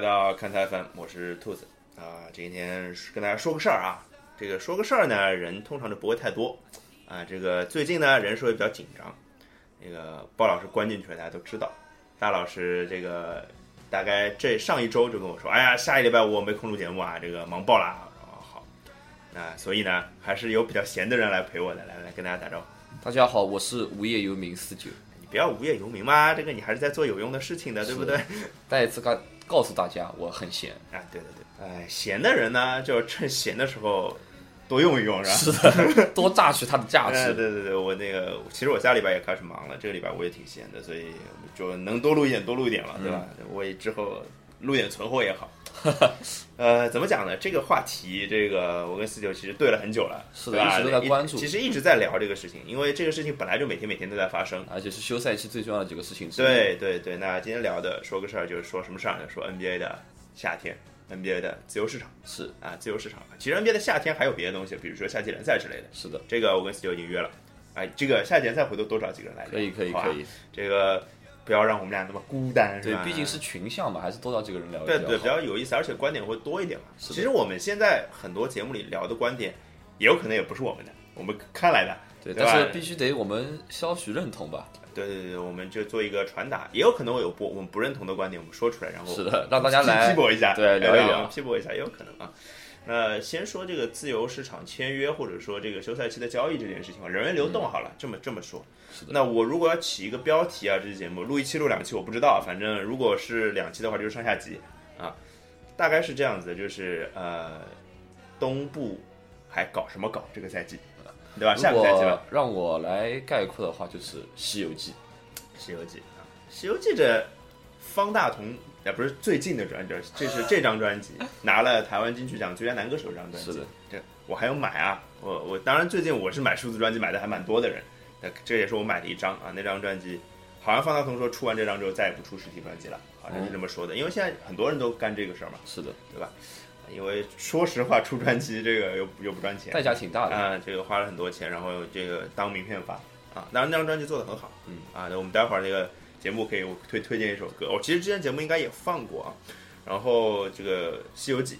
来到看台 FM，我是兔子啊。今天跟大家说个事儿啊，这个说个事儿呢，人通常就不会太多啊。这个最近呢，人数也比较紧张。那个鲍老师关进去了，大家都知道。大老师这个大概这上一周就跟我说，哎呀，下一礼拜我没空录节目啊，这个忙爆了。哦，好，那所以呢，还是有比较闲的人来陪我的，来来跟大家打招呼。大家好，我是无业游民四九。你不要无业游民嘛，这个你还是在做有用的事情的，对不对？再一次告告诉大家，我很闲。啊，对对对，哎，闲的人呢，就趁闲的时候多用一用，是吧？是的，多榨取它的价值。对对对，我那个其实我下礼拜也开始忙了，这个礼拜我也挺闲的，所以就能多录一点多录一点了，对吧？我也之后录点存货也好。呃，怎么讲呢？这个话题，这个我跟四九其实对了很久了，是的，一直都在关注。其实一直在聊这个事情，因为这个事情本来就每天每天都在发生，而且是休赛期最重要的几个事情。对对对，那今天聊的说个事儿，就是说什么事儿呢？说 NBA 的夏天，NBA 的自由市场是啊，自由市场。其实 NBA 的夏天还有别的东西，比如说夏季联赛之类的。是的，这个我跟四九已经约了，哎，这个夏季联赛回头多找几个人来聊，可以可以可以。这个。不要让我们俩那么孤单，对，毕竟是群像嘛，还是多找几个人聊。对对，比较有意思，而且观点会多一点嘛。其实我们现在很多节目里聊的观点，也有可能也不是我们的，我们看来的，对，但是必须得我们稍许认同吧。对对对，我们就做一个传达，也有可能有不我们不认同的观点，我们说出来，然后是的，让大家来批驳一下，对，聊一聊，批驳一下也有可能啊。那先说这个自由市场签约，或者说这个休赛期的交易这件事情吧，人员流动好了，这么这么说。那我如果要起一个标题啊，这期节目录一期录两期我不知道，反正如果是两期的话就是上下集啊，大概是这样子，就是呃，东部还搞什么搞这个赛季，对吧？下个赛季吧。让我来概括的话，就是《西游记》。《西游记》啊，《西游记》这方大同。也不是最近的专辑，这是这张专辑 拿了台湾金曲奖最佳男歌手这张专辑。是的，这我还有买啊，我我当然最近我是买数字专辑买的还蛮多的人，这也是我买的一张啊。那张专辑好像方大同说出完这张之后再也不出实体专辑了，好像是这么说的，因为现在很多人都干这个事儿嘛。是的，对吧？因为说实话，出专辑这个又又不赚钱，代价挺大的啊。这个花了很多钱，然后这个当名片发啊。当然那张专辑做的很好，嗯啊，那我们待会儿那个。节目可以推推荐一首歌，我其实之前节目应该也放过啊。然后这个《西游记》，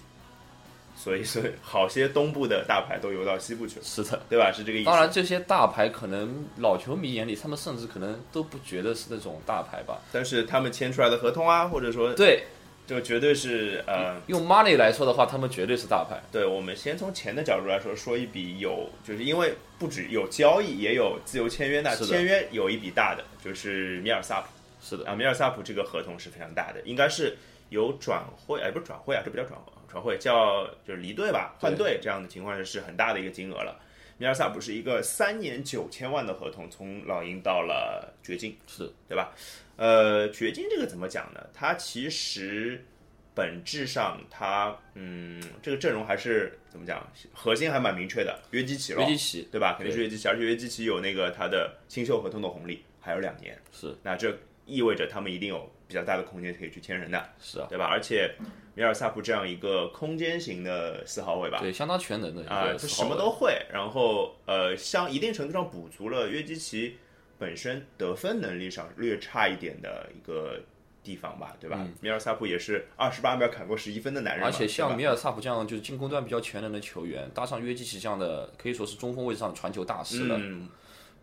所以所以好些东部的大牌都游到西部去了，是的，对吧？是这个意思。当然，这些大牌可能老球迷眼里，他们甚至可能都不觉得是那种大牌吧。但是他们签出来的合同啊，或者说对。就绝对是呃，用 money 来说的话，他们绝对是大牌。对，我们先从钱的角度来说，说一笔有，就是因为不止有交易，也有自由签约。那签约有一笔大的，就是米尔萨普。是的啊，米尔萨普这个合同是非常大的，应该是有转会，哎，不是转会啊，这不叫转会，转会叫就是离队吧，换队这样的情况是是很大的一个金额了。米尔萨普是一个三年九千万的合同，从老鹰到了掘金，是对吧？呃，掘金这个怎么讲呢？它其实本质上，它嗯，这个阵容还是怎么讲？核心还蛮明确的，约基奇了，约基奇对吧？肯定是约基奇，而且约基奇有那个他的新秀合同的红利，还有两年，是。那这意味着他们一定有比较大的空间可以去签人的，是啊，对吧？而且米尔萨普这样一个空间型的四号位吧，对，相当全能的啊，他什么都会，然后呃，像一定程度上补足了约基奇。本身得分能力上略差一点的一个地方吧，对吧？米尔萨普也是二十八秒砍过十一分的男人，而且像米尔萨普这样就是进攻端比较全能的球员，搭上约基奇这样的可以说是中锋位置上的传球大师了，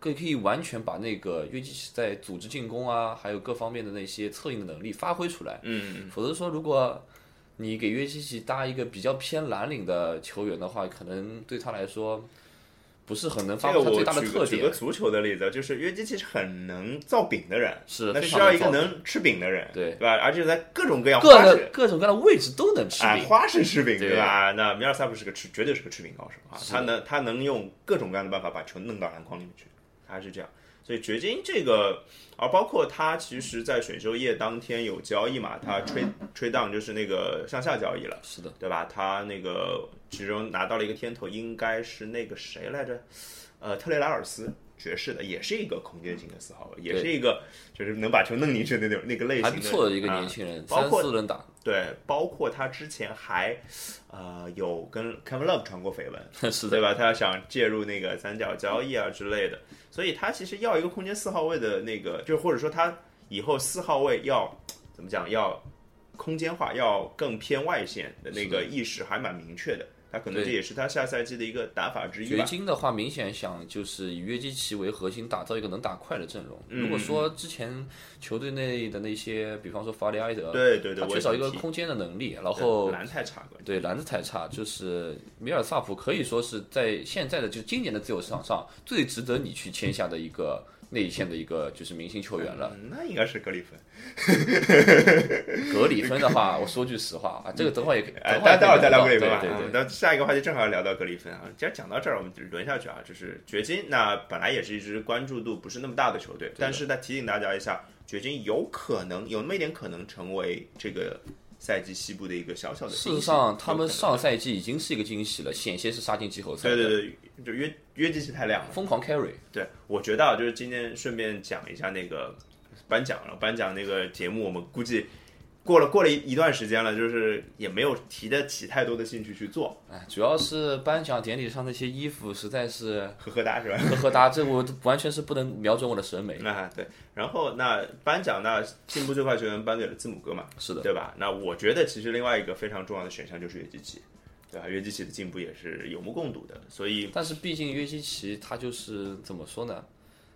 可以可以完全把那个约基奇在组织进攻啊，还有各方面的那些策应的能力发挥出来。嗯，否则说如果你给约基奇搭一个比较偏蓝领的球员的话，可能对他来说。不是很能发挥他最大的特点。举个足球的例子，就是约基奇是很能造饼的人，是那需要一个能吃饼的人，对对吧？而且在各种各样各个各种各样的位置都能吃饼，花式吃饼，对吧？那米尔萨普是个吃，绝对是个吃饼高手啊！他能他能用各种各样的办法把球弄到篮筐里面去，他是这样。所以掘金这个，而包括他其实，在选秀夜当天有交易嘛，他吹吹荡就是那个上下交易了，是的，对吧？他那个其中拿到了一个天头，应该是那个谁来着？呃，特雷莱尔斯。爵士的也是一个空间型的四号位，也是一个就是能把球弄进去的那种那个类型的，还不错的一个年轻人，包括四轮打。对，包括他之前还呃有跟 Kevin Love 传过绯闻，是，对吧？他要想介入那个三角交易啊之类的，所以他其实要一个空间四号位的那个，就或者说他以后四号位要怎么讲，要空间化，要更偏外线的那个意识还蛮明确的。他可能这也是他下赛季的一个打法之一掘金的话，明显想就是以约基奇为核心，打造一个能打快的阵容。如果说之前球队内的那些，比方说法里埃德，对对对，他缺少一个空间的能力，然后篮太差，对篮子太差。就是米尔萨普可以说是在现在的就今年的自由市场上最值得你去签下的一个。内线的一个就是明星球员了，那应该是格里芬。格里芬的话，我说句实话啊，这个等会也可以，哎，待会儿再聊格里芬吧。对对那下一个话题正好聊到格里芬啊。既然讲到这儿，我们就轮下去啊。就是掘金，那本来也是一支关注度不是那么大的球队，但是呢，提醒大家一下，掘金有可能有那么一点可能成为这个。赛季西部的一个小小的，事实上，他们上赛季已经是一个惊喜了，险些是杀进季后赛。对对对，就约约基奇太亮了，疯狂 carry。对，我觉得啊，就是今天顺便讲一下那个颁奖了，颁奖那个节目，我们估计。过了过了一一段时间了，就是也没有提得起太多的兴趣去做。哎，主要是颁奖典礼上那些衣服实在是呵呵哒，是吧？呵呵哒，这我完全是不能瞄准我的审美。那，对。然后那颁奖那进步最快球员颁给了字母哥嘛？是的，对吧？那我觉得其实另外一个非常重要的选项就是约基奇，对吧？约基奇的进步也是有目共睹的。所以，但是毕竟约基奇他就是怎么说呢？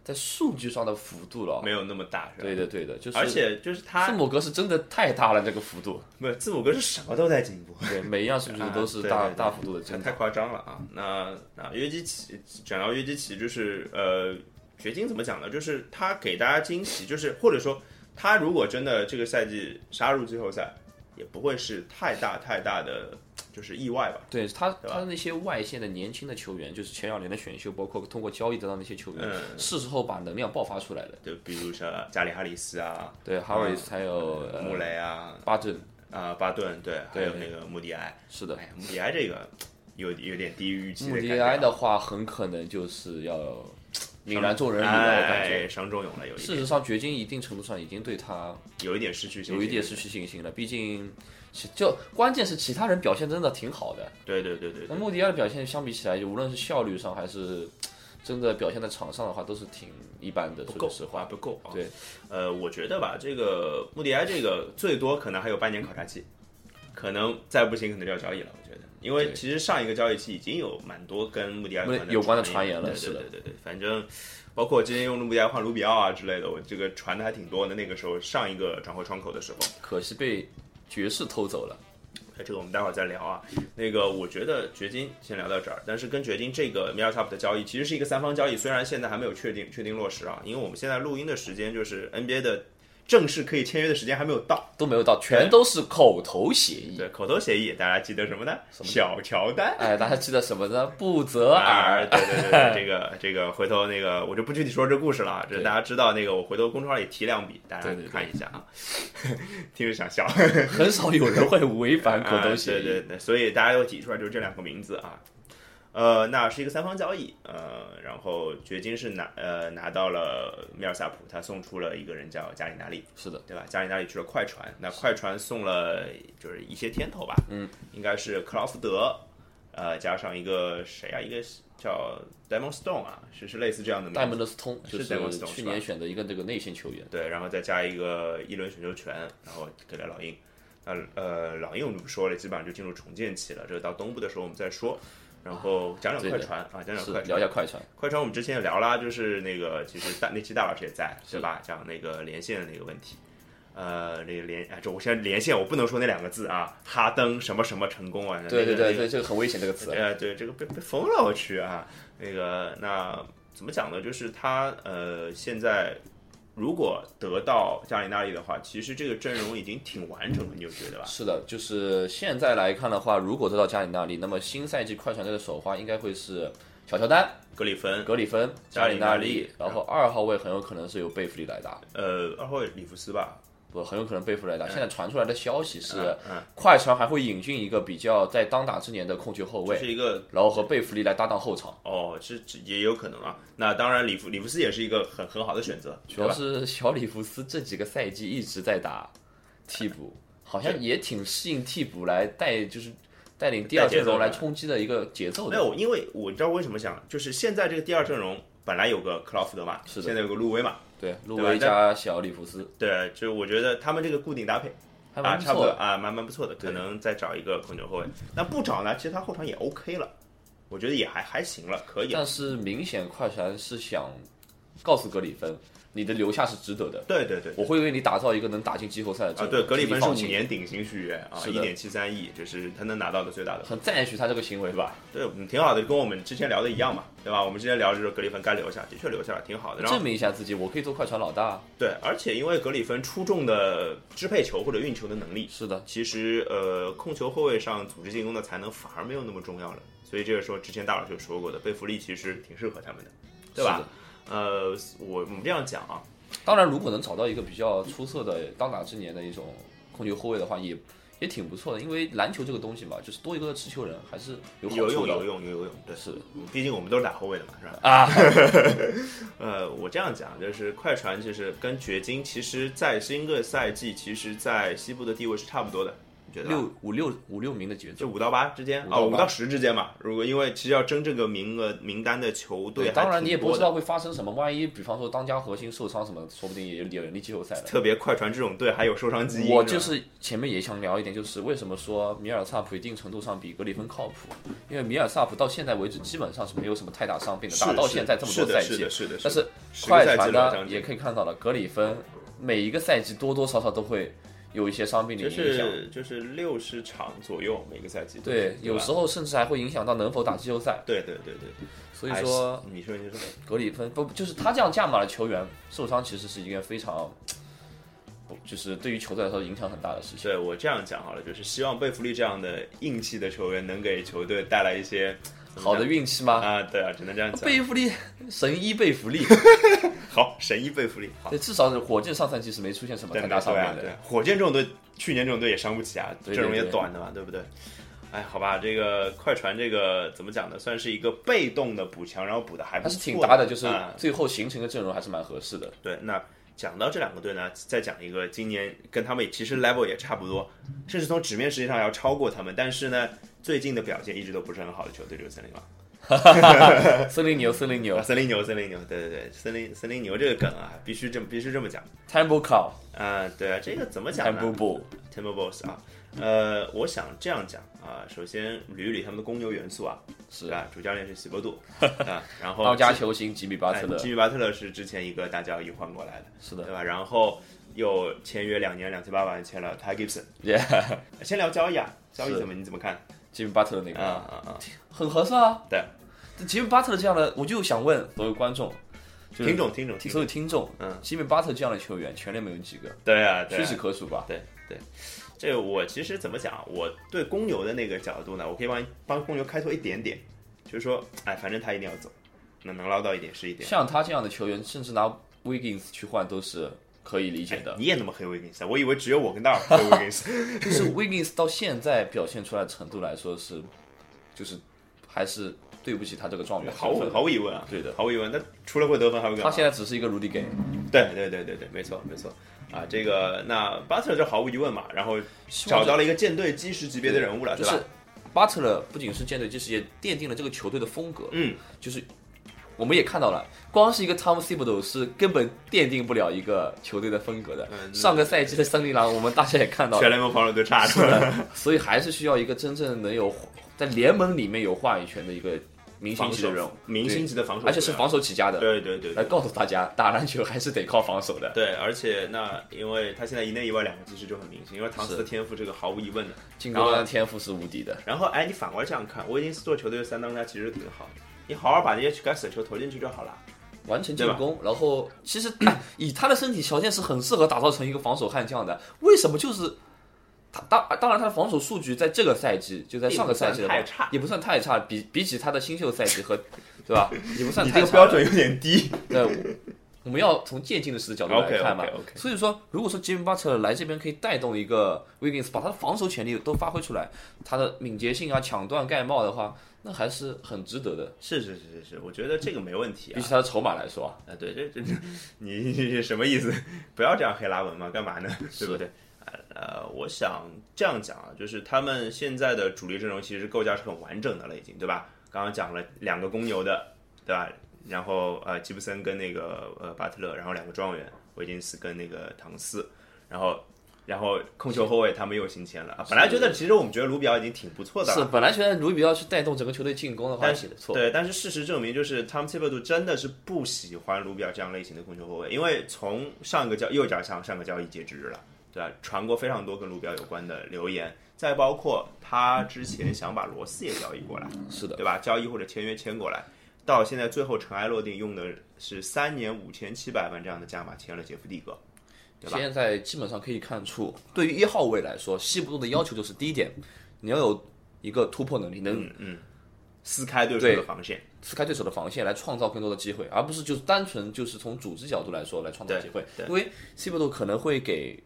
在数据上的幅度了，没有那么大，是吧？对的，对的，就是而且就是他字母哥是真的太大了，这个幅度。不是字母哥是什么都在进步，对，每一样数据都是 大大幅度的太夸张了啊！那那约基奇讲到约基奇，就是呃，掘金怎么讲呢？就是他给大家惊喜，就是或者说他如果真的这个赛季杀入季后赛，也不会是太大太大的。就是意外吧，对他，他的那些外线的年轻的球员，就是前两年的选秀，包括通过交易得到那些球员，是时候把能量爆发出来了。就比如说加里哈里斯啊，对，哈里斯还有穆雷啊，巴顿啊，巴顿，对，还有那个穆迪埃，是的，穆迪埃这个有有点低于预期。穆迪埃的话，很可能就是要泯然众人矣了，我感觉伤仲永了。有事实上，掘金一定程度上已经对他有一点失去，有一点失去信心了，毕竟。就关键是其他人表现真的挺好的，对对对对。那穆迪亚的表现相比起来，就无论是效率上还是真的表现在场上的话，都是挺一般的。不够，实话不够。对，呃，我觉得吧，这个穆迪埃这个最多可能还有半年考察期，可能再不行可能就要交易了。我觉得，因为其实上一个交易期已经有蛮多跟穆迪埃有关的传言了，是的，对对对。反正包括今天用穆迪埃换卢比奥啊之类的，我这个传的还挺多的。那个时候上一个转会窗口的时候，可惜被爵士偷走了。这个我们待会儿再聊啊。那个，我觉得掘金先聊到这儿。但是跟掘金这个 m i r t o p 的交易其实是一个三方交易，虽然现在还没有确定确定落实啊，因为我们现在录音的时间就是 NBA 的。正式可以签约的时间还没有到，都没有到，全都是口头协议。对，口头协议，大家记得什么呢？小乔丹。哎，大家记得什么呢？布泽尔。对对对，这个这个，回头那个我就不具体说这故事了，这大家知道那个，我回头公众号里提两笔，大家看一下啊。听着想笑，很少有人会违反口头协议。对对对，所以大家又提出来就是这两个名字啊。呃，那是一个三方交易，呃，然后掘金是拿呃拿到了米尔萨普，他送出了一个人叫加里纳利，是的，对吧？加里纳利去了快船，那快船送了就是一些天头吧，嗯，应该是克劳福德，呃，加上一个谁啊？一个叫 damonstone 啊，是是类似这样的戴蒙德斯通，就是去年选的一个这个内线球员，对，然后再加一个一轮选秀权，然后给了老鹰，那呃老鹰我们不说了，基本上就进入重建期了，这个到东部的时候我们再说。然后讲讲快船啊，讲讲快聊一下快船。快船我们之前也聊啦，就是那个其实大那期大老师也在，对吧？讲那个连线的那个问题。呃，那个连哎，这我现在连线，我不能说那两个字啊，哈登什么什么成功啊？对对对对，这个很危险这个词。呃，对，这个被被封了我去啊。那个那怎么讲呢？就是他呃现在。如果得到加里纳利的话，其实这个阵容已经挺完整了，你有觉得吧？是的，就是现在来看的话，如果得到加里纳利，那么新赛季快船队的首发应该会是小乔丹、格里芬、格里芬、加里纳利，然后二号位很有可能是由贝弗利来打。呃，二号位里弗斯吧。不很有可能背负来打。现在传出来的消息是，快船还会引进一个比较在当打之年的控球后卫，是一个，然后和贝弗利来搭档后场。哦，是也有可能啊。那当然，里弗里弗斯也是一个很很好的选择。主要是小里弗斯这几个赛季一直在打替补，好像也挺适应替补来带，就是带领第二阵容来冲击的一个节奏。没有，因为我知道为什么想，就是现在这个第二阵容本来有个克劳福德嘛，是现在有个路威嘛。对，路威加小里弗斯，对，就是我觉得他们这个固定搭配，啊，差不多啊，蛮蛮不错的，可能再找一个控球后卫。那不找呢？其实他后场也 OK 了，我觉得也还还行了，可以。但是明显快船是想告诉格里芬。你的留下是值得的，对对对，我会为你打造一个能打进季后赛的。啊，对，格里芬是五年顶薪续约啊，一点七三亿，这是他能拿到的最大的。很赞许他这个行为是吧？对，挺好的，跟我们之前聊的一样嘛，对吧？我们之前聊就是格里芬该留下，的确留下了，挺好的。证明一下自己，我可以做快船老大。对，而且因为格里芬出众的支配球或者运球的能力，是的，其实呃，控球后卫上组织进攻的才能反而没有那么重要了。所以这个时候，之前大佬就说过的，贝弗利其实挺适合他们的，对吧？呃，我我们这样讲啊。当然，如果能找到一个比较出色的当打之年的一种控球后卫的话，也也挺不错的。因为篮球这个东西嘛，就是多一个持球人还是有有用有用有用。对，是，毕竟我们都是打后卫的嘛，是吧？啊，呃，我这样讲，就是快船就是跟掘金，其实在新个赛季，其实在西部的地位是差不多的。六五六五六名的节奏，就五到八之间啊，五到十之间吧。如果因为其实要争这个名额名单的球队，当然你也不知道会发生什么。万一比方说当家核心受伤什么，说不定也有点力季后赛特别快船这种队还有受伤基因。我就是前面也想聊一点，就是为什么说米尔萨普一定程度上比格里芬靠谱？因为米尔萨普到现在为止基本上是没有什么太大伤病的，打到现在这么多赛季。是的，是的，但是快船呢也可以看到了，格里芬每一个赛季多多少少都会。有一些伤病的影响，就是就是六十场左右每个赛季。对，有时候甚至还会影响到能否打季后赛。对对对对，所以说你说你说格里芬不就是他这样价码的球员受伤，其实是一件非常不就是对于球队来说影响很大的事情。对我这样讲好了，就是希望贝弗利这样的硬气的球员能给球队带来一些。好的运气吗？啊，对啊，只能这样讲。贝弗利，神医贝弗利，好，神医贝弗利。对，至少火箭上赛季是没出现什么太大伤病的。火箭这种队，去年这种队也伤不起啊，阵容也短的嘛，对不对？哎，好吧，这个快船这个怎么讲呢？算是一个被动的补强，然后补的还不是挺搭的，就是最后形成的阵容还是蛮合适的。对，那讲到这两个队呢，再讲一个今年跟他们其实 level 也差不多，甚至从纸面实际上要超过他们，但是呢。最近的表现一直都不是很好的球队就是森林狼，森林牛，森林牛，森林牛，森林牛，对对对，森林森林牛这个梗啊，必须这么必须这么讲。Temple Cow，啊，对啊，这个怎么讲呢？Temple Bull，Temple Balls 啊，呃，我想这样讲啊，首先捋一捋他们的公牛元素啊，是。啊，主教练是希伯杜 啊，然后当家球星吉米巴特勒，吉米巴特勒是之前一个大交易换过来的，是的，对吧？然后又签约两年两千八百万签了 Ty Gibson，先聊交易啊，交易怎么你怎么看？吉米巴特勒那个，啊啊啊，很合算啊。对，吉米巴特勒这样的，我就想问所有观众、听众、听众、所有听众，嗯，吉米巴特这样的球员，全联盟有几个？对啊，屈指可数吧？对对，这个我其实怎么讲？我对公牛的那个角度呢，我可以帮帮公牛开拓一点点，就是说，哎，反正他一定要走，那能捞到一点是一点。像他这样的球员，甚至拿 Wiggins 去换都是。可以理解的，你也那么黑 Wiggins？我以为只有我跟大尔黑 Wiggins。就是 Wiggins 到现在表现出来程度来说是，就是还是对不起他这个状元。毫无毫无疑问啊，对的，毫无疑问。那除了会得分还会干他现在只是一个 Rudy Gay。对对对对对，没错没错。啊，这个那 Butler 就毫无疑问嘛，然后找到了一个舰队基石级别的人物了，就是 Butler 不仅是舰队基石，也奠定了这个球队的风格。嗯，就是。我们也看到了，光是一个 Tom Thibodeau 是根本奠定不了一个球队的风格的。上个赛季的森林狼，我们大家也看到了，全联盟防守都差了，所以还是需要一个真正能有在联盟里面有话语权的一个明星级的人物，明星级的防守，而且是防守起家的。对对对，来告诉大家，打篮球还是得靠防守的。对，而且那因为他现在一内一外两个技师就很明显，因为唐斯的天赋这个毫无疑问的，进攻的天赋是无敌的。然后哎，你反过来这样看，威金斯做球队的三当家其实挺好的。你好好把那些该死的球投进去就好了，完成进攻。然后其实 以他的身体条件是很适合打造成一个防守悍将的。为什么就是他当当然他的防守数据在这个赛季就在上个赛季的话也不算太差，比比起他的新秀赛季和对吧也不算太差。标准有点低。对，我们要从渐进的式的角度来看嘛。所以说，如果说吉米巴特来这边可以带动一个 Wiggins，把他的防守潜力都发挥出来，他的敏捷性啊、抢断盖帽的话。那还是很值得的，是是是是是，我觉得这个没问题啊。比起他的筹码来说啊，对，这这你什么意思？不要这样黑拉文嘛，干嘛呢？对不对？呃，我想这样讲啊，就是他们现在的主力阵容其实构架是很完整的了，已经对吧？刚刚讲了两个公牛的，对吧？然后呃，吉布森跟那个呃巴特勒，然后两个状元维金斯跟那个唐斯，然后然后控球后卫他们又新签了啊。本来觉得其实我们觉得卢比奥已经挺不错的了，是本来觉得卢比奥去带动整个球队进攻的话，但是错。对，但是事实证明，就是 Tom Thibodeau 真的是不喜欢卢比奥这样类型的控球后卫，因为从上个交右脚上上个交易截止日了，对吧？传过非常多跟卢比奥有关的留言，再包括他之前想把罗斯也交易过来，是的，对吧？交易或者签约签过来，到现在最后尘埃落定，用的是三年五千七百万这样的价码签了杰夫蒂格。现在基本上可以看出，对于一号位来说，西部队的要求就是第一点，你要有一个突破能力，能嗯撕开对手的防线，撕开对手的防线，来创造更多的机会，而不是就是单纯就是从组织角度来说来创造机会。因为西部队可能会给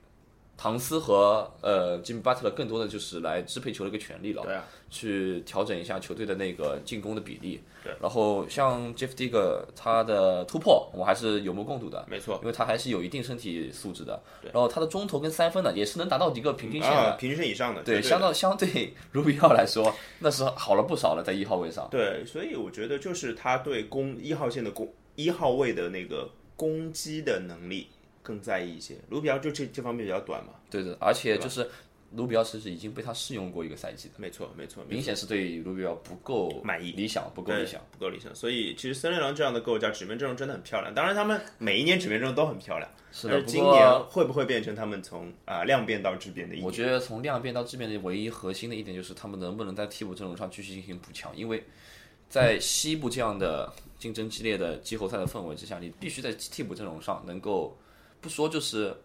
唐斯和呃吉米巴特勒更多的就是来支配球的一个权利了，对啊，去调整一下球队的那个进攻的比例。对，然后像 Jeff Digger 他的突破，我还是有目共睹的。没错，因为他还是有一定身体素质的。对，然后他的中投跟三分呢，也是能达到一个平均线的，平均线以上的。对，相当相对卢比奥来说，那是好了不少了，在一号位上。对，所以我觉得就是他对攻一号线的攻一号位的那个攻击的能力更在意一些。卢比奥就这这方面比较短嘛。对的，而且就是。卢比奥其实已经被他试用过一个赛季的，没错没错，明显是对卢比奥不够满意，理想不够理想，不够理想。所以其实森林狼这样的构架，纸面阵容真的很漂亮。当然，他们每一年纸面阵容都很漂亮，是的。今年会不会变成他们从啊量变到质变的一我觉得从量变到质变的唯一核心的一点就是他们能不能在替补阵容上继续进行补强，因为在西部这样的竞争激烈的季后赛的氛围之下，你必须在替补阵容上能够不说就是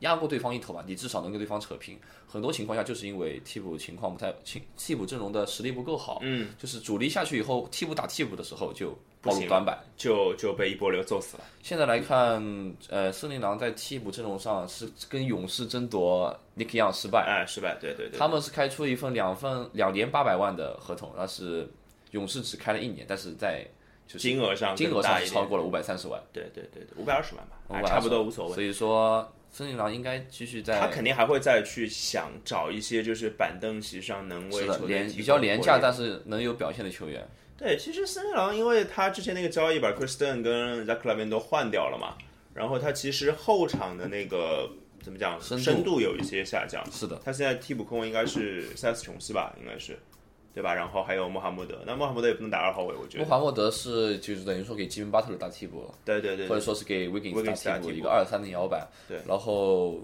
压过对方一头吧，你至少能跟对方扯平。很多情况下就是因为替补情况不太，替替补阵容的实力不够好，嗯，就是主力下去以后，替补打替补的时候就暴露短板，就就被一波流揍死了。现在来看，呃，森林狼在替补阵容上是跟勇士争夺 Nick Young 失败，哎，失败，对对对，他们是开出一份两份两年八百万的合同，那是勇士只开了一年，但是在就是金额上金额上超过了五百三十万，对对对对，五百二十万吧，差不多无所谓。所以说。森林狼应该继续在，他肯定还会再去想找一些就是板凳席上能为球队比较廉价但是能有表现的球员。对，其实森林狼因为他之前那个交易把 Kristen 跟 Zach Lavin 都换掉了嘛，然后他其实后场的那个怎么讲深度有一些下降。是的，他现在替补控卫应该是塞斯琼斯吧，应该是。对吧？然后还有穆罕默德，那穆罕默德也不能打二号位，我觉得。穆罕默德是就是等于说给吉米巴特勒打替补，对对对，或者说是给威金斯打替补，一个二三的摇摆。对。然后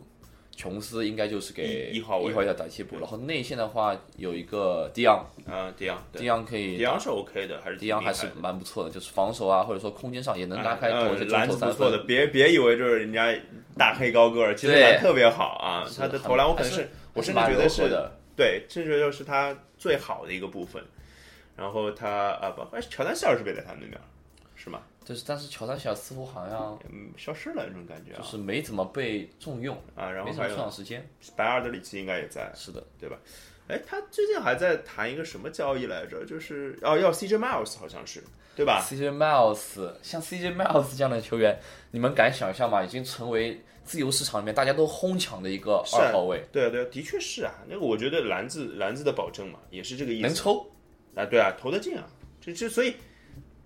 琼斯应该就是给一号位打替补，然后内线的话有一个迪昂，啊迪昂，迪昂可以，迪昂是 OK 的，还是迪昂还是蛮不错的，就是防守啊或者说空间上也能拉开投篮不错的，别别以为就是人家大黑高个儿，其实篮特别好啊，他的投篮我可能是我甚至觉得是，对，甚至就是他最好的一个部分。然后他啊不，哎，乔丹希尔是不是也在他们那边，是吗？就是，但是乔丹希尔似乎好像嗯消失了那种感觉，就是没怎么被重用啊，然后没什么出场时间。白阿尔德里奇应该也在，是的，对吧？哎，他最近还在谈一个什么交易来着？就是哦，要 CJ Miles 好像是，对吧？CJ Miles 像 CJ Miles 这样的球员，你们敢想象吗？已经成为自由市场里面大家都哄抢的一个二号位。对啊，对啊，的确是啊。那个我觉得篮子篮子的保证嘛，也是这个意思。能抽。啊，对啊，投得进啊，这这所以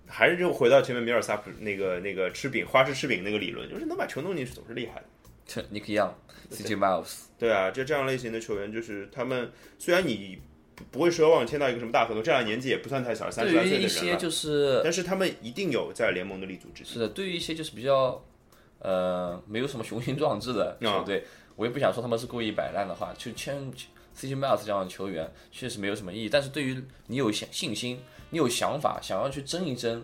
还是就回到前面米尔萨普那个那个吃饼花式吃饼那个理论，就是能把球弄进去总是厉害的。尼克杨，CJ Miles，对啊，就这样类型的球员，就是他们虽然你不不会奢望签到一个什么大合同，这样年纪也不算太小，三十来岁的人了，就是但是他们一定有在联盟的立足之地。是的，对于一些就是比较呃没有什么雄心壮志的球队，我也不想说他们是故意摆烂的话，就签。CJ Miles 这样的球员确实没有什么意义，但是对于你有信信心，你有想法，想要去争一争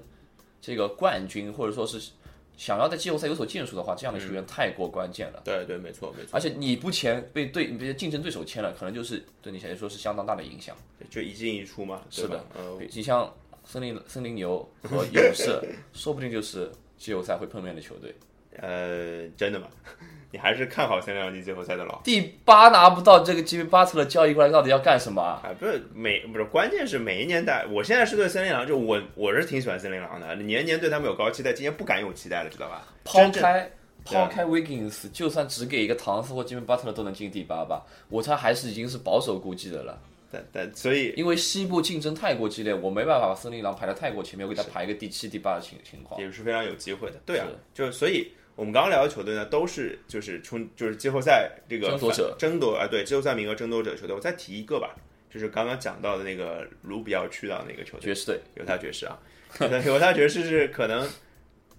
这个冠军，或者说是想要在季后赛有所建树的话，这样的球员太过关键了。对对，没错没错。而且你不签，被对别的竞争对手签了，可能就是对你来说是相当大的影响。就一进一出嘛。是的，呃，你像森林森林牛和勇士，说不定就是季后赛会碰面的球队。呃，真的吗？你还是看好森林狼进季后赛的喽？第八拿不到这个吉米巴特的交易过来，到底要干什么啊？不是每不是，关键是每一年带。我现在是对森林狼，就我我是挺喜欢森林狼的，年年对他们有高期待，今年不敢有期待了，知道吧？抛开抛开 Wiggins，就算只给一个唐斯或吉米巴特勒都能进第八吧，我猜还是已经是保守估计的了。但但所以，因为西部竞争太过激烈，我没办法把森林狼排的太过前面，我给他排一个第七、第八的情情况，也是非常有机会的。对啊，就所以。我们刚刚聊的球队呢，都是就是冲就是季后赛这个争夺者。争夺啊，对季后赛名额争夺者球队。我再提一个吧，就是刚刚讲到的那个卢比奥去到那个球队，爵士队，犹他爵士啊，犹他爵士是可能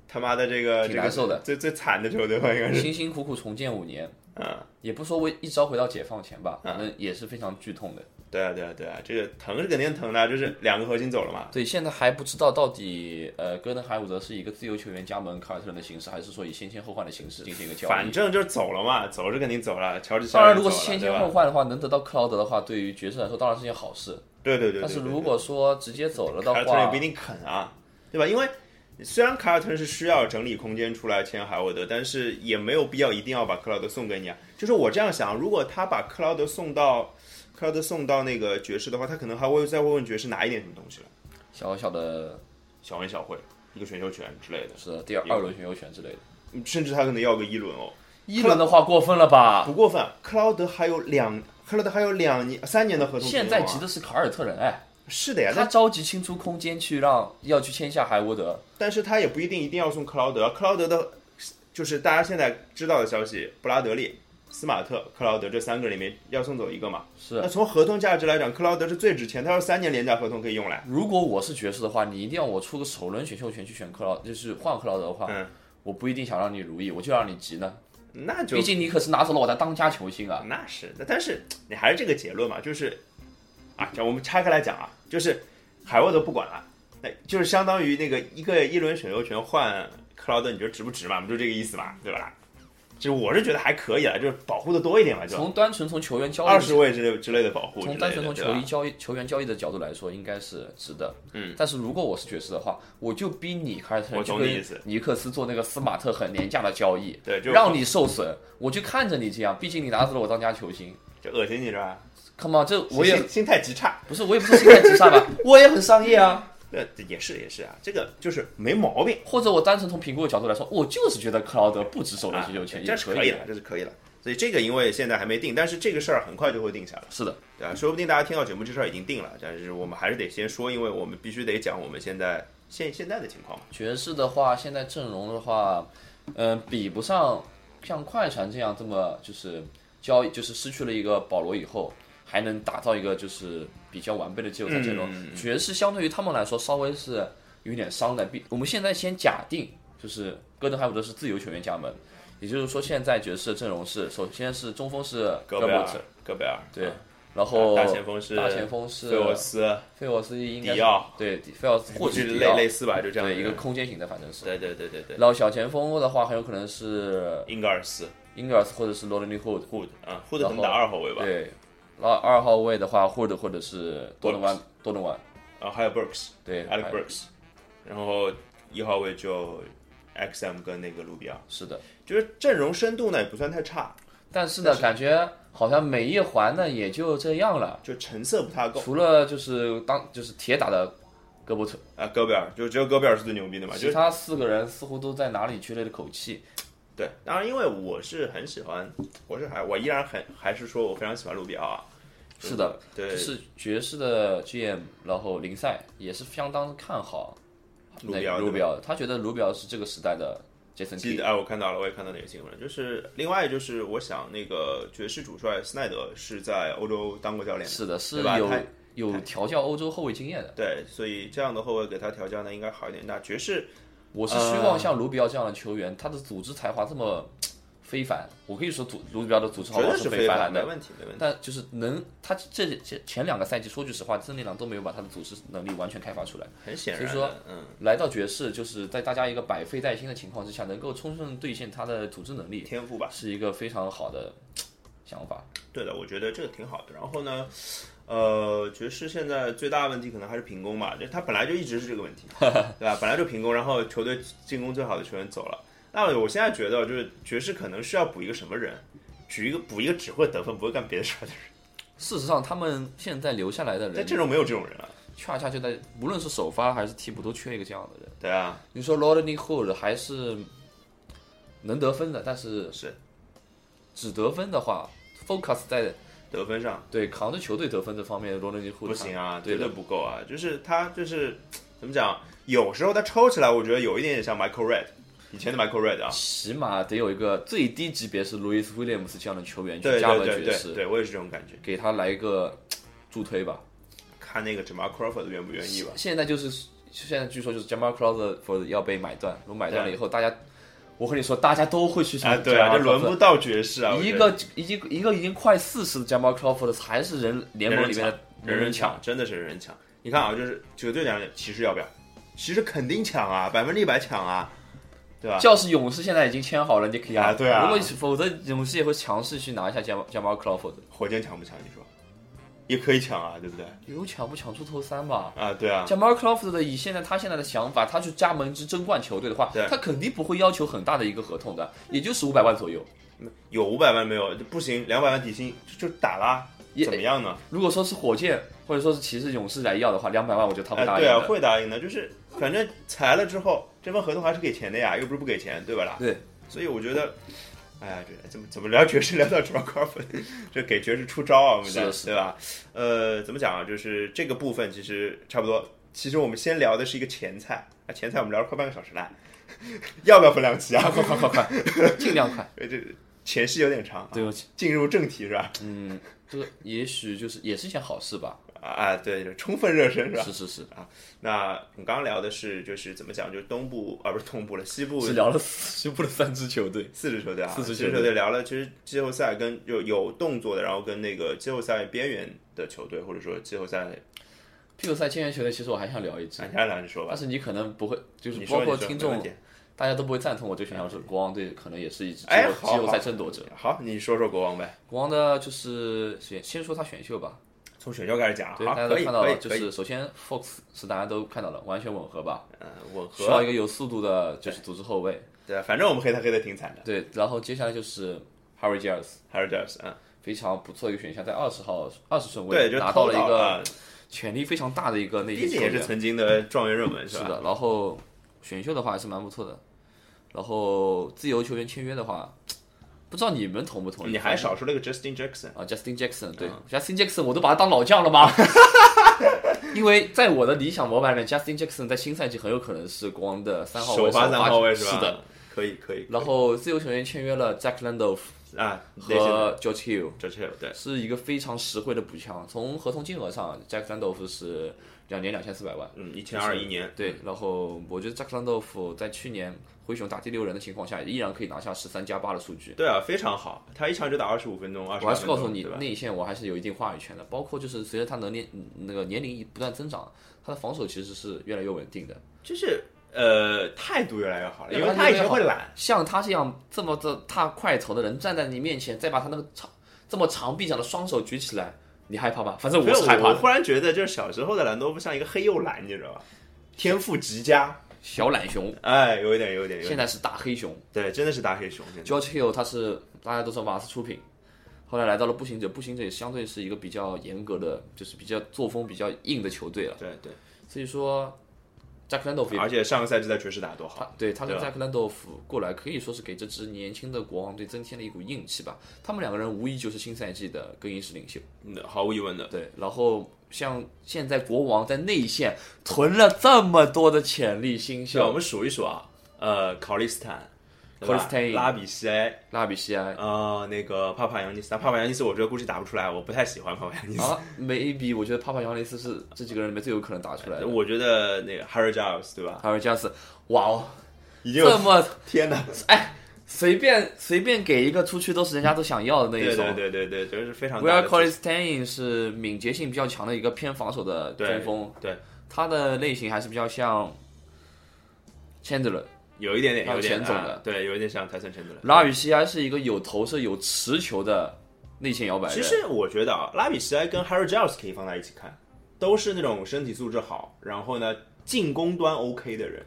他妈的这个 挺难受的，最最惨的球队吧，应该是。辛辛苦苦重建五年，嗯，也不说为一朝回到解放前吧，反正也是非常剧痛的。对啊，对啊，对啊，这个疼是肯定疼的，就是两个核心走了嘛。对，现在还不知道到底呃，戈登海伍德是一个自由球员加盟凯尔特人的形式，还是说以先签后换的形式进行一个交易。反正就是走了嘛，走是肯定走了。乔治当然，如果是先签后换的话，能得到克劳德的话，对于爵士来说当然是件好事。对对对。但是如果说直接走了的话，凯尔特人也不一定肯啊，对吧？因为虽然凯尔特人是需要整理空间出来签海伍德，但是也没有必要一定要把克劳德送给你啊。就是我这样想，如果他把克劳德送到。克劳德送到那个爵士的话，他可能还会再问问爵士拿一点什么东西了，小小的小恩小惠，一个选秀权之类的，是第二二轮选秀权之类的，甚至他可能要个一轮哦。一轮的话过分了吧？不过分，克劳德还有两，克劳德还有两年、三年的合同。现在急的是凯尔特人，哎，是的呀，他着急清出空间去让要去签下海沃德，但是他也不一定一定要送克劳德，克劳德的，就是大家现在知道的消息，布拉德利。斯马特、克劳德这三个里面要送走一个嘛？是。那从合同价值来讲，克劳德是最值钱，他有三年廉价合同可以用来。如果我是爵士的话，你一定要我出个首轮选秀权去选克劳，就是换克劳德的话，嗯，我不一定想让你如意，我就让你急呢。那就毕竟你可是拿走了我的当家球星啊。那是，但是你还是这个结论嘛，就是啊，讲我们拆开来讲啊，就是海沃德不管了，那就是相当于那个一个一轮选秀权换克劳德，你觉得值不值嘛？不就这个意思嘛，对吧？就我是觉得还可以了，就是保护的多一点嘛。就从单纯从球员交易二十位之类之类的保护，从单纯从球衣交易球员交易的角度来说，应该是值得。嗯，但是如果我是爵士的话，我就逼你凯尔特人去跟尼克斯做那个斯马特很廉价的交易，对，就让你受损，我就看着你这样。毕竟你拿走了我当家球星，就恶心你是吧？Come on，这我也心态极差，不是我也不是心态极差吧？我也很商业啊。呃，也是也是啊，这个就是没毛病。或者我单纯从评估的角度来说，我就是觉得克劳德不值首轮选秀权，这是可以的，这是可以的。所以这个因为现在还没定，但是这个事儿很快就会定下来。是的，对啊，说不定大家听到节目这事儿已经定了，但是我们还是得先说，因为我们必须得讲我们现在现现在的情况。爵士的话，现在阵容的话，嗯，比不上像快船这样这么就是交易，就是失去了一个保罗以后。还能打造一个就是比较完备的季后赛阵容。爵士相对于他们来说稍微是有点伤的。比我们现在先假定，就是戈登海伍德是自由球员加盟，也就是说现在爵士的阵容是首先是中锋是戈贝尔，戈贝尔对，然后大前锋是大前锋是费沃斯，费沃斯应该迪奥对费沃斯或者类类似吧，就这样对一个空间型的，反正是对对对对对。然后小前锋的话很有可能是英格尔斯，英格尔斯或者是罗德尼霍 Hood 啊，Hood 可能打二号位吧，对。然后二号位的话，或者或者是多伦湾，多伦湾，然后还有 Brooks，对，Alex Brooks，然后一号位就 XM 跟那个卢比奥，是的，就是阵容深度呢也不算太差，但是呢，感觉好像每一环呢也就这样了，就成色不太够，除了就是当就是铁打的戈伯特。啊，戈贝尔，就只有戈贝尔是最牛逼的嘛，其他四个人似乎都在哪里缺了口气。对，当然，因为我是很喜欢，我是还我依然很还是说我非常喜欢卢比奥啊。是的，对，是爵士的 GM，然后林赛也是相当看好卢比奥。卢比奥，他觉得卢比奥是这个时代的杰森。记得哎，我看到了，我也看到那个新闻。就是另外就是，我想那个爵士主帅斯奈德是在欧洲当过教练，是的，是有有调教欧洲后卫经验的。对，所以这样的后卫给他调教呢，应该好一点。那爵士。我是希望像卢比奥这样的球员，他的组织才华这么非凡。我可以说，组卢比奥的组织才华是非凡的，没问题，没问题。但就是能，他这这前两个赛季，说句实话，森林狼都没有把他的组织能力完全开发出来。很显然，所以说，嗯，来到爵士，就是在大家一个百废待兴的情况之下，能够充分兑现他的组织能力、天赋吧，是一个非常好的想法。对的，我觉得这个挺好的。然后呢？呃，爵士现在最大的问题可能还是平攻吧，就他本来就一直是这个问题，对吧？本来就平攻，然后球队进攻最好的球员走了。那我现在觉得，就是爵士可能需要补一个什么人？举一个补一个只会得分不会干别的事儿的人。事实上，他们现在留下来的人，在阵容没有这种人啊。恰恰就在无论是首发还是替补都缺一个这样的人。对啊，你说 Rodney Hood 还是能得分的，但是是只得分的话，focus 在。得分上，对扛着球队得分这方面，罗德尼库不行啊，绝对不够啊！就是他就是怎么讲，有时候他抽起来，我觉得有一点点像 Michael Red，以前的 Michael Red 啊，起码得有一个最低级别是 Louis Williams 这样的球员去对加对对对盟爵士，对，我也是这种感觉。给他来一个助推吧。看那个 Jamal Crawford 愿不愿意吧。现在就是现在据说就是 Jamal Crawford 要被买断，如果买断了以后，大家我和你说，大家都会去啊，抢对啊这轮不到爵士啊，一个已经一个已经快四十的 Jamal Crawford 才是人联盟里面的人人抢。抢，真的是人人抢。你看啊，就是九个队长，骑士要不要？骑士肯定抢啊，百分之一百抢啊，对吧？要是勇士现在已经签好了 Nick Young，、啊对啊如果否则勇士也会强势去拿一下 Jamal Jamal Crawford，火箭抢不抢？你说？也可以抢啊，对不对？有抢不抢出头三吧？啊，对啊，Jamal Crawford 的以现在他现在的想法，他去加盟一支争冠球队的话，他肯定不会要求很大的一个合同的，也就是五百万左右。有五百万没有？不行，两百万底薪就就打啦，也怎么样呢？如果说是火箭或者说是骑士、勇士来要的话，两百万我觉得他会哎，对啊，答应的。会答应的，就是反正裁了之后，这份合同还是给钱的呀，又不是不给钱，对吧啦？对，所以我觉得，哎呀，这怎么怎么聊爵士聊到 Jamal Crawford，这给爵士出招啊，我们讲是的对吧？呃，怎么讲啊？就是这个部分其实差不多。其实我们先聊的是一个前菜，啊，前菜我们聊了快半个小时了，要不要分两期啊？快快快快快，尽量快。呃这前戏有点长、啊，对，进入正题是吧？嗯，这个也许就是也是一件好事吧。啊，对，就充分热身是吧？是是是啊，那我们刚刚聊的是就是怎么讲，就是东部啊不是东部了，西部是聊了西部的三支球队。四支球队啊，四支球球队聊了，其实季后赛跟有有动作的，然后跟那个季后赛边缘的球队，或者说季后赛，季后赛签约球队，其实我还想聊一支啊，，你来来你说吧但，是你可能不会，就是包括听众大家都不会赞同我这个选项，是国王队可能也是一支季哎季后赛争夺者。好，你说说国王呗，国王的就是先先说他选秀吧，从选秀开始讲，对，大家都看到了，就是首先 Fox 是大家都看到了，完全吻合吧，嗯，吻合。需要，一个有速度的，就是组织后卫。对，反正我们黑他黑的挺惨的。对，然后接下来就是 Harry Giles，，Harry Giles，嗯，非常不错一个选项，在二十号二十顺，位拿就偷到了一个啊。潜力非常大的一个内线球员。曾经的状元热门吧？是的，然后选秀的话还是蛮不错的，然后自由球员签约的话，不知道你们同不同意？你还少说了个 Justin Jackson，啊，Justin Jackson，对、嗯 Justin Jackson，我都把他当老将了吗？因为在我的理想模板里，Justin Jackson 在新赛季很有可能是国王的三号位首发三号位是吧是？的。，可以可以，然后自由球员签约了 Jack Landolf 啊，和 George Hill，这是对，是一个非常实惠的补强。从合同金额上，Jack Landolf 是两年两千四百万。嗯，一千二一年，对，然后我觉得 Jack Landolf 在去年灰熊打第六人的情况下，依然可以拿下十三加八的数据。对啊，非常好，他一场就打二十五分钟，二十我还是告诉你？内线我还是有一定话语权的。包括就是随着他能力那个年龄不断增长，他的防守其实是越来越稳定的。就是呃态度越来越好了，因为他以前会懒，像他这样这么的踏快头的人站在你面前，再把他那个长这么长臂展的双手举起来，你害怕吧？反正我是害怕。我忽然觉得，就是小时候的兰多夫像一个黑又懒，你知道吧？天赋极佳，小懒熊哎，有一点，有一点，有一点，现在是大黑熊对，真的是大黑熊，，George Hill 他是大家都知道马刺出品，后来来到了步行者，步行者也相对是一个比较严格的，就是比较作风比较硬的球队了。对对，所以说，Jack Landolf 也而且上个赛季在爵士打得多好，他对他跟对 Jack Landolf 过来，可以说是给这支年轻的国王队增添了一股硬气吧。他们两个人无疑就是新赛季的更衣室领袖。嗯，毫无疑问的，对，然后像现在国王在内线囤了这么多的潜力新秀，那我们数一数啊，呃，考利斯坦。拉比西埃，拉比西埃呃，那个帕帕扬尼斯，但帕帕扬尼斯我觉得估计打不出来，我不太喜欢帕帕扬尼斯。啊，maybe 我觉得帕帕扬尼斯是这几个人里面最有可能打出来的。我觉得那个 Harry Giles 对吧？还有加斯，哇哦，已经有这么天哪！随便随便给一个出去都是人家都想要的那一种。对对对对，这是非常 w 大 i l 的 c o l l i s t a i n 是敏捷性比较强的一个偏防守的对中锋，对，他的类型还是比较像 Chandler。有一点点，还有前总的啊对，有一点像泰森陈德勒。拉比西埃是一个有投射、有持球的内线摇摆人。其实我觉得啊，拉比西埃跟 Harry Giles 可以放在一起看，都是那种身体素质好，然后呢进攻端 OK 的人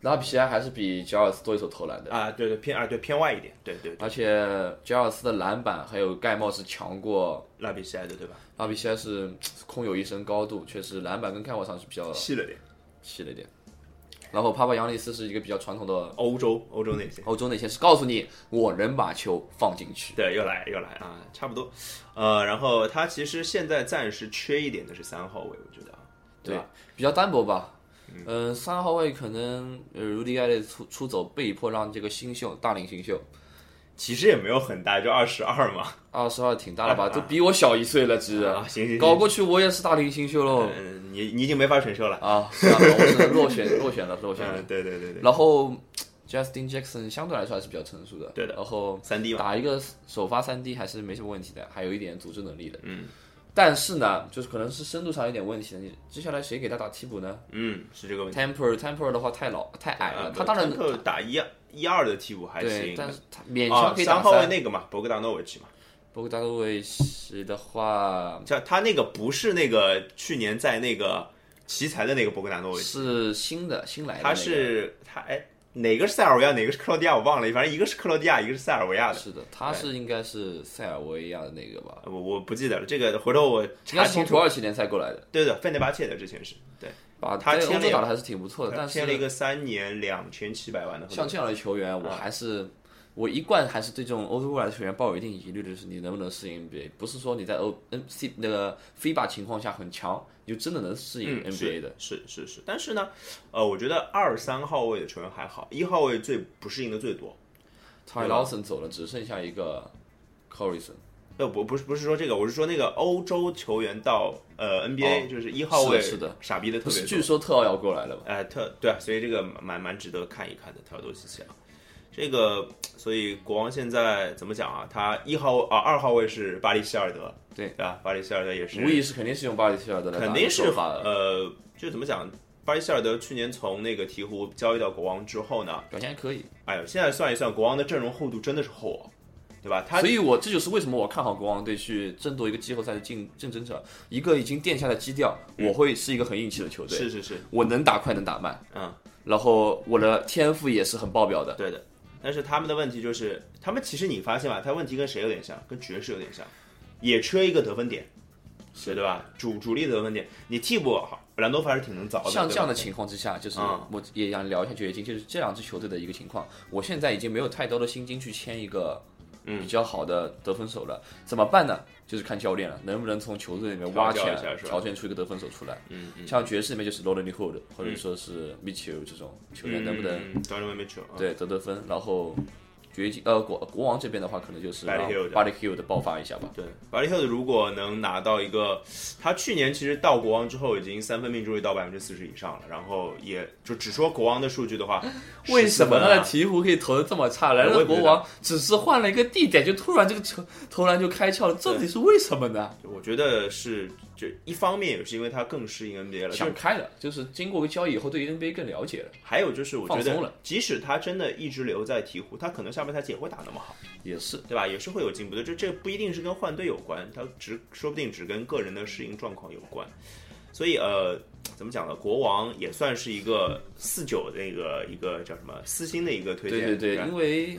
拉比西埃还是比吉尔斯多一手投篮的，啊，对对偏啊对偏外一点，对对，而且吉尔斯的篮板还有盖帽是强过拉比西埃的对吧？拉比西埃，是空有一身高度，确实篮板跟盖帽上是比较细了点，细了一点。然后帕帕扬利斯是一个比较传统的欧洲欧洲那些，欧洲内线，是告诉你我能把球放进去。对，又来又来啊，差不多。呃，然后他其实现在暂时缺一点的是三号位，我觉得啊，对？比较单薄吧。嗯，三号位可能呃，如迪盖的出出走被迫让这个新秀大龄新秀，其实也没有很大，就二十二嘛。二十二挺大了吧？都比我小一岁了，其实。啊，行行。搞过去我也是大龄新秀喽。嗯，你你已经没法选秀了啊！是啊，我是落选 落选了，落选了。对对对对。然后，Justin Jackson 相对来说还是比较成熟的。对的。然后三 D 打一个首发三 D 还是没什么问题的，还有一点组织能力的。嗯。但是呢，就是可能是深度上有点问题的。你接下来谁给他打替补呢？嗯，是这个问题。Temper Temper 的话太老太矮了，他当然打一一二的替补还行，但是他勉强可以打三号位那个嘛，博格达诺维奇嘛。博格达诺维奇的话，像他那个不是那个去年在那个奇才的那个博格达诺维奇，是新的新来的。他是他哎。哪个是塞尔维亚，哪个是克罗地亚？我忘了，反正一个是克罗地亚，一个是塞尔维亚的。是的，他是应该是塞尔维亚的那个吧？我我不记得了，这个回头我查清楚。土耳其联赛过来的。对的，费内巴切的之前是对，把他签了打的还是挺不错的，但是签了一个三年两千七百万的。像这样的球员，我还是。我一贯还是对这种欧洲过来的球员抱有一定疑虑的，就是你能不能适应 NBA？不是说你在欧 N C 那个 FIBA 情况下很强，你就真的能适应 NBA 的。是是是，但是呢，呃，我觉得二三号位的球员还好，一号位最不适应的最多。Ty Lawson 走了，只剩下一个 c o r r i s o n 呃，不不是不是说这个，我是说那个欧洲球员到呃 NBA 就是一号位是的，傻逼的特别多。据说特奥要过来了。哎，特对啊，所以这个蛮蛮值得看一看的，特奥多西奇啊。这个，所以国王现在怎么讲啊？他一号啊，二号位是巴黎希尔德，对对吧？巴黎希尔德也是，无疑是肯定是用巴黎希尔德的，肯定是呃，就怎么讲？巴黎希尔德去年从那个鹈鹕交易到国王之后呢，表现还可以。哎呦，现在算一算，国王的阵容厚度真的是厚，对吧？他，所以我这就是为什么我看好国王队去争夺一个季后赛的竞竞争者，一个已经垫下的基调，我会是一个很硬气的球队。是是是，我能打快，能打慢，嗯，然后我的天赋也是很爆表的，对的。但是他们的问题就是，他们其实你发现吧，他问题跟谁有点像？跟爵士有点像，也缺一个得分点，是对吧？主主力得分点，你替补好，兰多夫还是挺能凿的。像这样的情况之下，就是我也想聊一下掘金，就是这两支球队的一个情况。我现在已经没有太多的心金去签一个。比较好的得分手了，怎么办呢？就是看教练了，能不能从球队里面挖起来，挑选出一个得分手出来。嗯嗯。像爵士里面就是 Lonely Hood，或者说是 Mitchell 这种球员，能不能对得得分，然后。绝境呃国国王这边的话，可能就是 Body Hill 的爆发一下吧。对，Body Hill 如果能拿到一个，他去年其实到国王之后已经三分命中率到百分之四十以上了，然后也就只说国王的数据的话，为什么呢？鹈鹕可以投的这么差？来了国王只是换了一个地点，就突然这个球投篮就开窍了，到底是为什么呢？我觉得是。就一方面也是因为他更适应 NBA 了，想开了，就是经过个交易以后，对 NBA 更了解了。还有就是我觉得，即使他真的一直留在鹈鹕，他可能下半赛季也会打那么好，也是对吧？也是会有进步的。这这不一定是跟换队有关，他只说不定只跟个人的适应状况有关。所以呃，怎么讲呢？国王也算是一个四九那个一个叫什么私心的一个推荐，对对对，因为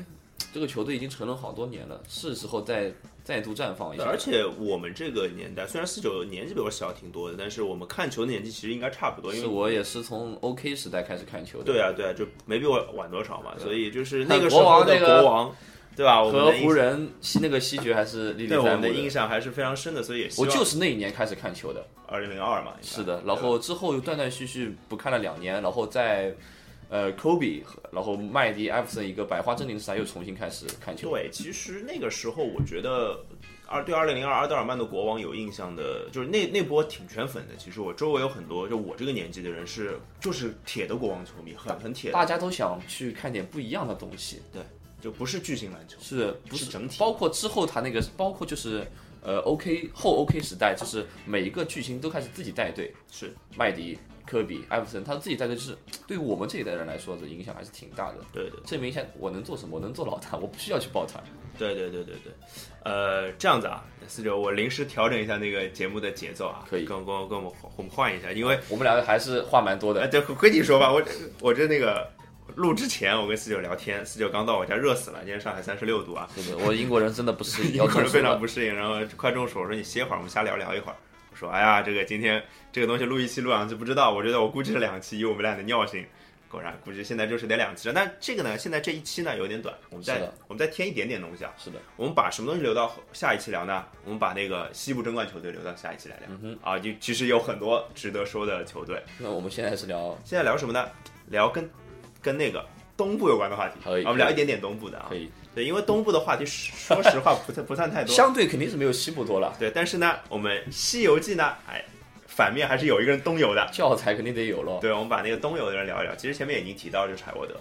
这个球队已经沉沦好多年了，是时候再。再度绽放一下。而且我们这个年代，虽然四九年纪比我小挺多的，但是我们看球的年纪其实应该差不多。因为我也是从 OK 时代开始看球的。对啊，对啊，就没比我晚多少嘛。所以就是那个时候的国王，对吧？和湖人西那个西决还是历历在目。我们的印象还是非常深的，所以也我就是那一年开始看球的，二零零二嘛。是的，然后之后又断断续续不看了两年，然后在。呃，Kobe，然后麦迪、艾弗森一个百花争鸣时代又重新开始看球。对，其实那个时候我觉得二对二零零二阿德尔曼的国王有印象的，就是那那波挺圈粉的。其实我周围有很多就我这个年纪的人是就是铁的国王球迷，很很铁。大家都想去看点不一样的东西，对，就不是巨星篮球，是不是整体？包括之后他那个，包括就是呃 OK 后 OK 时代，就是每一个巨星都开始自己带队，是麦迪。科比、艾弗森，他自己带队是对于我们这一代人来说，这影响还是挺大的。对对，证明一下我能做什么，我能做老大，我不需要去抱团。对对对对对，呃，这样子啊，四九，我临时调整一下那个节目的节奏啊，可以跟跟跟我们我们换一下，因为我们两个还是话蛮多的。哎，对，跟你说吧，我我这那个录之前，我跟四九聊天，四九刚到我家，热死了，今天上海三十六度啊，对对，我英国人真的不适应，英国人非常不适应，然后快中暑，我说你歇会儿，我们瞎聊聊一会儿。说，哎呀，这个今天这个东西录一期录两期不知道，我觉得我估计是两期，以我们俩的尿性，果然，估计现在就是得两期了。但这个呢，现在这一期呢有点短，我们再我们再添一点点东西啊。是的，我们把什么东西留到下一期聊呢？我们把那个西部争冠球队留到下一期来聊。嗯啊，就其实有很多值得说的球队。那我们现在是聊，现在聊什么呢？聊跟跟那个东部有关的话题。可以，我们聊一点点东部的啊。可以。对，因为东部的话题，说实话 不不算太多，相对肯定是没有西部多了。对，但是呢，我们《西游记》呢，哎，反面还是有一个人东游的，教材肯定得有咯。对，我们把那个东游的人聊一聊。其实前面已经提到就是海沃德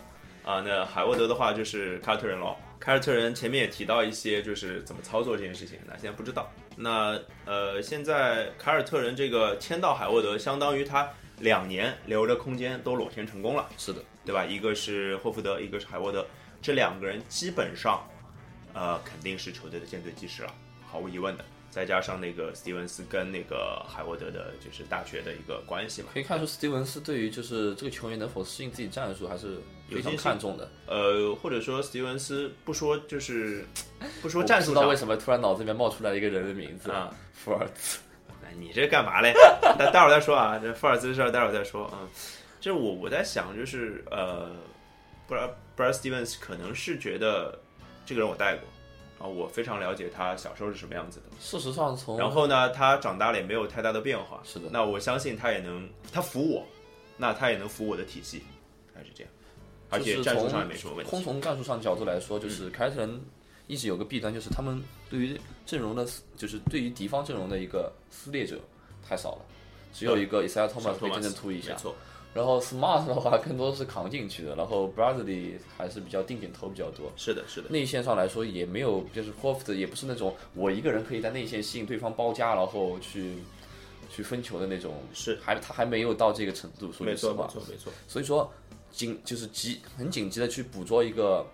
啊，那海沃德的话就是凯尔特人喽。凯尔特人前面也提到一些就是怎么操作这件事情，那现在不知道。那呃，现在凯尔特人这个签到海沃德，相当于他两年留着空间都裸签成功了。是的，对吧？一个是霍福德，一个是海沃德。这两个人基本上，呃，肯定是球队的舰队基石了，毫无疑问的。再加上那个斯蒂文斯跟那个海沃德的，就是大学的一个关系嘛，可以看出斯蒂文斯对于就是这个球员能否适应自己战术还是非常看重的。呃，或者说斯蒂文斯不说就是不说战术不，知道为什么突然脑子里面冒出来一个人的名字啊？福尔兹。你这干嘛嘞？待待会儿再说啊，这福尔兹的事儿待会儿再说啊。这我我在想，就是呃，不知道。Brad Stevens 可能是觉得这个人我带过，啊，我非常了解他小时候是什么样子的。事实上，从然后呢，他长大了也没有太大的变化。是的，那我相信他也能，他服我，那他也能服我的体系，还是这样。而且战术上也没什么问题。空从战术上角度来说，就是凯尔特人一直有个弊端，就是他们对于阵容的，就是对于敌方阵容的一个撕裂者太少了，只有一个 Isaiah Thomas 可以真正突一下。没错。然后 Smart 的话更多是扛进去的，然后 Bradley 还是比较定点投比较多。是的，是的。内线上来说也没有，就是 h o f t 也不是那种我一个人可以在内线吸引对方包夹，然后去去分球的那种。是，还他还没有到这个程度，说句实话。没错，没错，没错。所以说紧就是急很紧急的去捕捉一个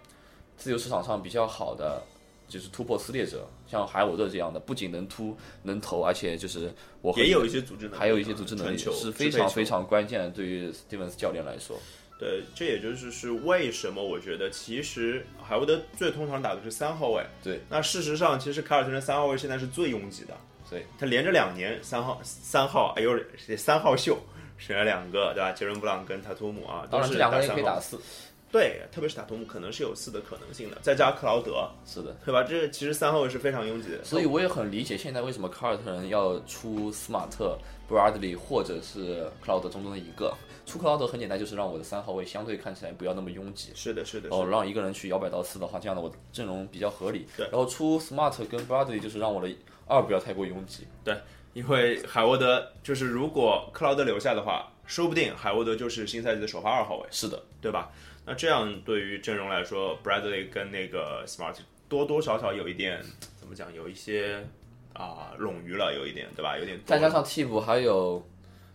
自由市场上比较好的。就是突破撕裂者，像海沃德这样的，不仅能突能投，而且就是我也有一些组织能力，还有一些组织能力，是非常非常关键的。对于斯蒂文斯教练来说，对，这也就是是为什么我觉得其实海沃德最通常打的是三号位。对，那事实上其实凯尔特人三号位现在是最拥挤的。对，他连着两年三号三号，哎呦，三号秀选了两个，对吧？杰伦布朗跟塔图姆啊，当然这两个人可以打四。对，特别是塔图姆可能是有四的可能性的，再加克劳德，是的，对吧？这其实三号位是非常拥挤的，所以我也很理解现在为什么凯尔特人要出斯马特、布拉德利或者是克劳德中的一个。出克劳德很简单，就是让我的三号位相对看起来不要那么拥挤。是的，是的。哦，让一个人去摇摆到四的话，这样的我阵容比较合理。对。然后出 smart 跟 Bradley，就是让我的二不要太过拥挤。对，因为海沃德就是如果克劳德留下的话，说不定海沃德就是新赛季的首发二号位。是的，对吧？那这样对于阵容来说，Bradley 跟那个 Smart 多多少少有一点怎么讲，有一些啊冗余了，有一点对吧？有点。再加上替补还有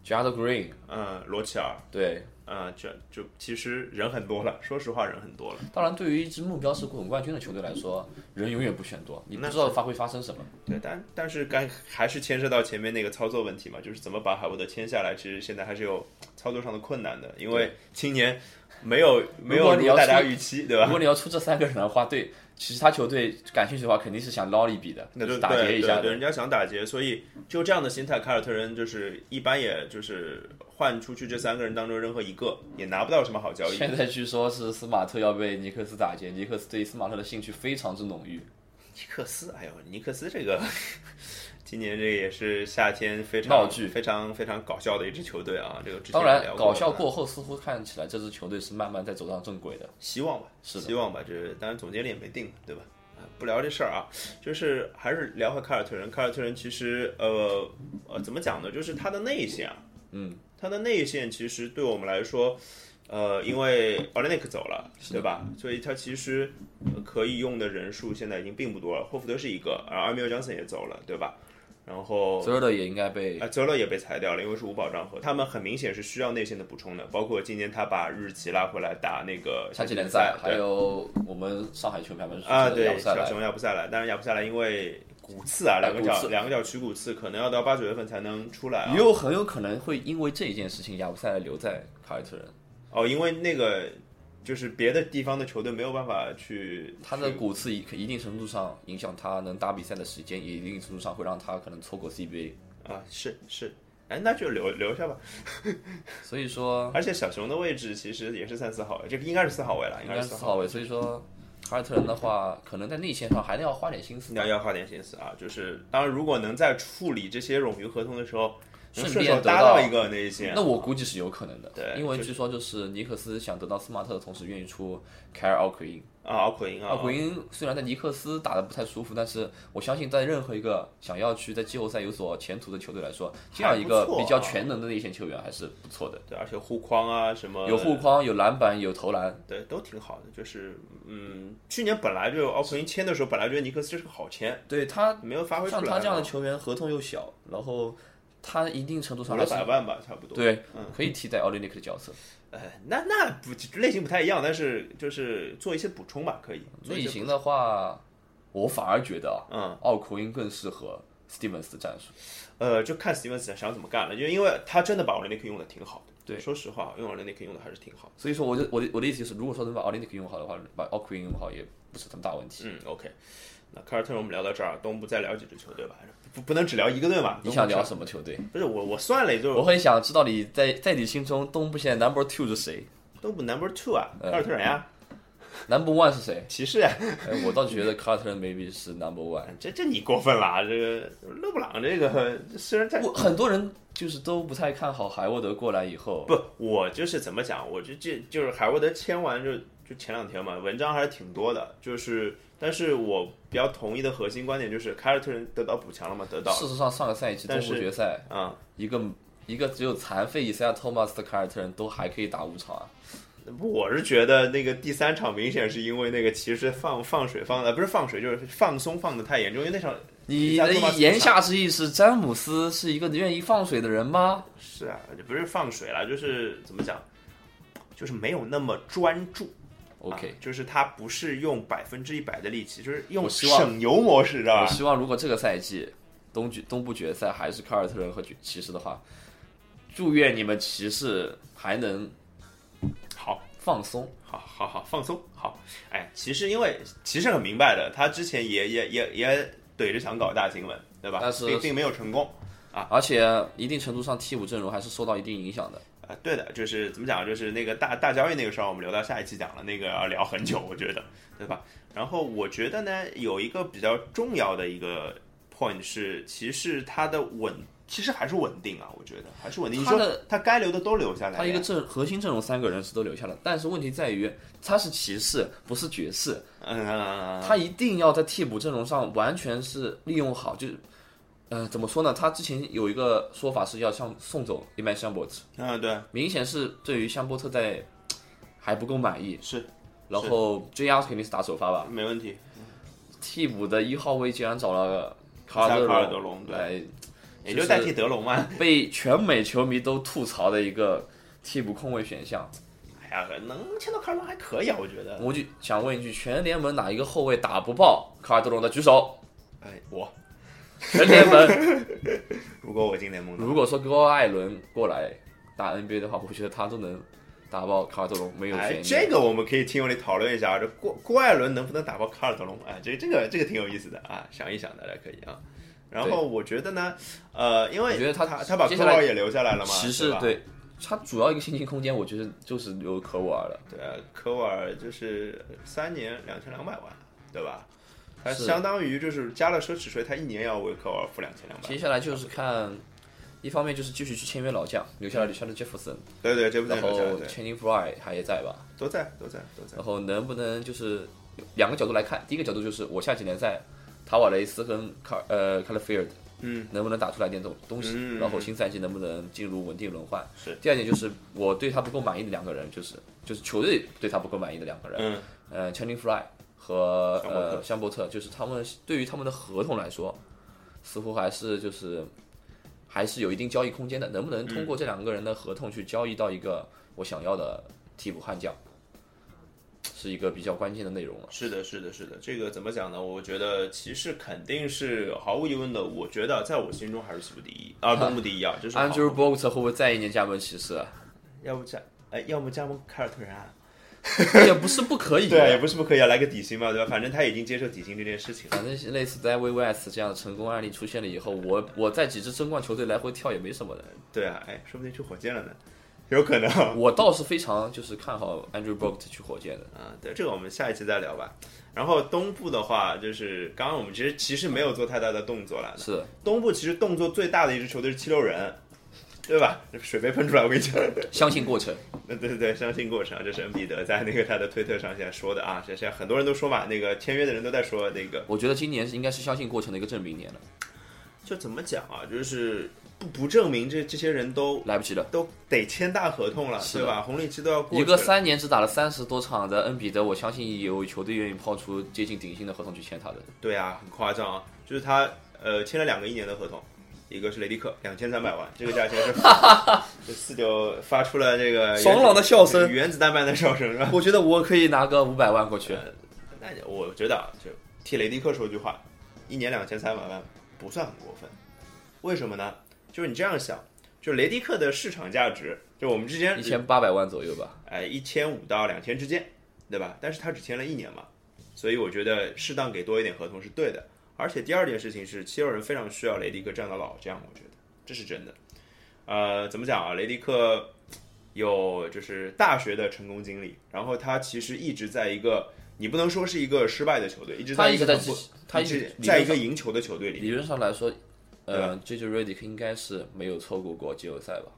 j a d Green，嗯，罗齐尔，对，嗯，这就其实人很多了，说实话人很多了。当然，对于一支目标是总冠军的球队来说，人永远不选多，你不知道发会发生什么。对，但但是该还是牵涉到前面那个操作问题嘛，就是怎么把海沃德签下来，其实现在还是有操作上的困难的，因为今年。没有没有如大家预期，对吧？如果你要出这三个人的话，对其他球队感兴趣的话，肯定是想捞一笔的，那就打劫一下。对，人家想打劫，所以就这样的心态，凯尔特人就是一般，也就是换出去这三个人当中任何一个，也拿不到什么好交易。现在据说是斯马特要被尼克斯打劫，尼克斯对斯马特的兴趣非常之浓郁。尼克斯，哎呦，尼克斯这个。今年这个也是夏天非常闹剧、非常非常搞笑的一支球队啊！这个当然，搞笑过后，似乎看起来这支球队是慢慢在走上正轨的。希望吧，是希望吧。这当然总经理也没定，对吧？啊，不聊这事儿啊，就是还是聊回凯尔特人。凯尔特人其实呃呃，怎么讲呢？就是他的内线啊，嗯，他的内线其实对我们来说，呃，因为奥雷内克走了，对吧？所以他其实可以用的人数现在已经并不多了。霍福德是一个，而阿米尔·江森也走了，对吧？然后泽勒也应该被啊，泽勒也被裁掉了，因为是无保障和他们很明显是需要内线的补充的。包括今年他把日奇拉回来打那个夏季联赛，还有我们上海球迷们啊，对小熊亚布塞莱，但是亚布塞莱因为骨刺啊，两个脚两个脚取骨刺，可能要到八九月份才能出来。也有很有可能会因为这一件事情，亚布塞莱留在凯尔特人。哦，因为那个。就是别的地方的球队没有办法去，他的骨刺一一定程度上影响他能打比赛的时间，也一定程度上会让他可能错过 CBA 啊，是是，哎，那就留留下吧。所以说，而且小熊的位置其实也是三四号位，这个应该是四号位了，应该是四号位。所以说，凯尔特人的话，可能在内线上还得要花点心思。要要花点心思啊！就是当然，如果能在处理这些冗余合同的时候。顺便搭到一个内线，那我估计是有可能的。对，因为据说就是尼克斯想得到斯马特的同时，愿意出凯尔奥奎因啊，奥奎因啊。奥奎因虽然在尼克斯打的不太舒服，但是我相信在任何一个想要去在季后赛有所前途的球队来说，这样一个比较全能的内线球员还是不错的。对，而且护框啊什么，有护框，有篮板，有投篮，对，都挺好的。就是嗯，去年本来就奥奎因签的时候，本来觉得尼克斯这是个好签，对他没有发挥出来。像他这样的球员，合同又小，然后。他一定程度上五百万吧，差不多。对，嗯可以替代奥利尼克的角色。哎，那那不类型不太一样，但是就是做一些补充吧，可以。类型的话，我反而觉得，嗯，奥库因更适合 Stevens 的战术。呃，就看 Stevens 想怎么干了，就因为他真的把奥利尼克用的挺好的。对，说实话，用奥利尼克用的还是挺好。所以说，我就我的我的意思就是，如果说能把奥利尼克用好的话，把奥库因用好也不是什么大问题。嗯，OK。那凯尔特人我们聊到这儿，东部再聊几支球队吧。不不能只聊一个队嘛？你想聊什么球队？不是我，我算了就是。我很想知道你在在你心中东部现在 number two 是谁？东部 number two 啊，凯尔特人呀。number one 是谁？骑士呀。哎，我倒觉得凯尔特人 maybe 是 number one。这这你过分了，这个勒布朗这个虽然在我，很多人就是都不太看好海沃德过来以后。不，我就是怎么讲？我就这就是海沃德签完就就前两天嘛，文章还是挺多的，就是。但是我比较同意的核心观点就是，凯尔特人得到补强了吗？得到。事实上，上个赛季东部决赛，啊，一个一个只有残废伊赛亚托马斯的凯尔特人都还可以打五场啊。我是觉得那个第三场明显是因为那个骑士放放水放的不是放水就是放松放的太严重，因为那场。你的言下之意是詹姆斯是一个愿意放水的人吗？是啊，不是放水了，就是怎么讲，就是没有那么专注。OK，就是他不是用百分之一百的力气，就是用省油模式，知道吧？我希望如果这个赛季东决东部决赛还是凯尔特人和骑士的话，祝愿你们骑士还能好放松，好好好放松，好。哎，骑士因为骑士很明白的，他之前也也也也怼着想搞大新闻，对吧？但是并没有成功啊，而且一定程度上替补阵容还是受到一定影响的。啊，对的，就是怎么讲，就是那个大大交易那个事儿，我们留到下一期讲了，那个要聊很久，我觉得，对吧？然后我觉得呢，有一个比较重要的一个 point 是，其实它的稳，其实还是稳定啊，我觉得还是稳定。他的他该留的都留下来。他一个阵核心阵容三个人是都留下了，但是问题在于他是骑士，不是爵士，嗯，他一定要在替补阵容上完全是利用好，就是。呃，怎么说呢？他之前有一个说法是要像送走伊曼香波特，嗯，对，明显是对于香波特在还不够满意，是。然后 JR 肯定是打首发吧，没问题。替补的一号位竟然找了卡尔德隆对，也就代替德隆嘛，被全美球迷都吐槽的一个替补控卫选项。哎呀，能签到卡尔德隆还可以啊，我觉得。我就想问一句，全联盟哪一个后卫打不爆卡尔德隆的举手？哎，我。全联盟，如果我进联盟，如果说高艾伦过来打 NBA 的话，我觉得他都能打爆卡尔德隆，没有悬念。这个我们可以听我里讨论一下，这郭郭艾伦能不能打爆卡尔德隆？哎，这这个这个挺有意思的啊，想一想大家可以啊。然后我觉得呢，呃，因为我觉得他他他把科沃尔也留下来了嘛，骑士对他主要一个薪金空间，我觉得就是留科沃尔了。对啊，科沃尔就是三年两千两百万，对吧？它相当于就是加了奢侈税，他一年要为科沃尔付两千两百。接下来就是看，一方面就是继续去签约老将，留下了留下了杰弗森，对对，杰弗森，然后 Channing Frye 还也在吧？都在，都在，都在。然后能不能就是两个角度来看，第一个角度就是我下几年在塔瓦雷斯跟卡呃 c a l f i e l d 嗯，能不能打出来点东东西？然后新赛季能不能进入稳定轮换？是。第二点就是我对他不够满意的两个人，就是就是球队对他不够满意的两个人，嗯，呃，Channing Frye。和呃香伯特，就是他们对于他们的合同来说，似乎还是就是还是有一定交易空间的。能不能通过这两个人的合同去交易到一个我想要的替补悍将，是一个比较关键的内容了。是的，是的，是的。这个怎么讲呢？我觉得骑士肯定是毫无疑问的。我觉得在我心中还是西部第一啊，东部第一啊。就是 Andrew Bogut 会不会再一年加盟骑士？要不加哎，要么加盟凯尔特人啊？也不是不可以，对，也不是不可以啊，来个底薪嘛，对吧？反正他已经接受底薪这件事情。反正类似在 VVS 这样的成功案例出现了以后，我我在几支争冠球队来回跳也没什么的。对啊，哎，说不定去火箭了呢，有可能。我倒是非常就是看好 Andrew Bogut 去火箭的啊。对，这个我们下一期再聊吧。然后东部的话，就是刚刚我们其实其实没有做太大的动作了。是东部其实动作最大的一支球队是七六人。对吧？水杯喷出来，我跟你讲，相信过程。对对对，相信过程，这是恩比德在那个他的推特上现在说的啊。现在很多人都说嘛，那个签约的人都在说那个。我觉得今年是应该是相信过程的一个证明年了。就怎么讲啊？就是不不证明这这些人都来不及了，都得签大合同了，对吧？红利期都要过。一个三年只打了三十多场的恩比德，我相信有球队愿意抛出接近顶薪的合同去签他的。对啊，很夸张啊！就是他呃签了两个一年的合同。一个是雷迪克，两千三百万，这个价钱是，这四九发出了这个爽朗的笑声，原子弹般的笑声，是吧？我觉得我可以拿个五百万过去。那我觉得啊，就替雷迪克说句话，一年两千三百万不算很过分。为什么呢？就是你这样想，就是雷迪克的市场价值，就我们之间一千八百万左右吧，哎，一千五到两千之间，对吧？但是他只签了一年嘛，所以我觉得适当给多一点合同是对的。而且第二件事情是，七六人非常需要雷迪克这样的老将，我觉得这是真的。呃，怎么讲啊？雷迪克有就是大学的成功经历，然后他其实一直在一个你不能说是一个失败的球队，一直在一个他一直在一个赢球的球队里。理论上来说，呃，J J Redick 应该是没有错过过季后赛吧？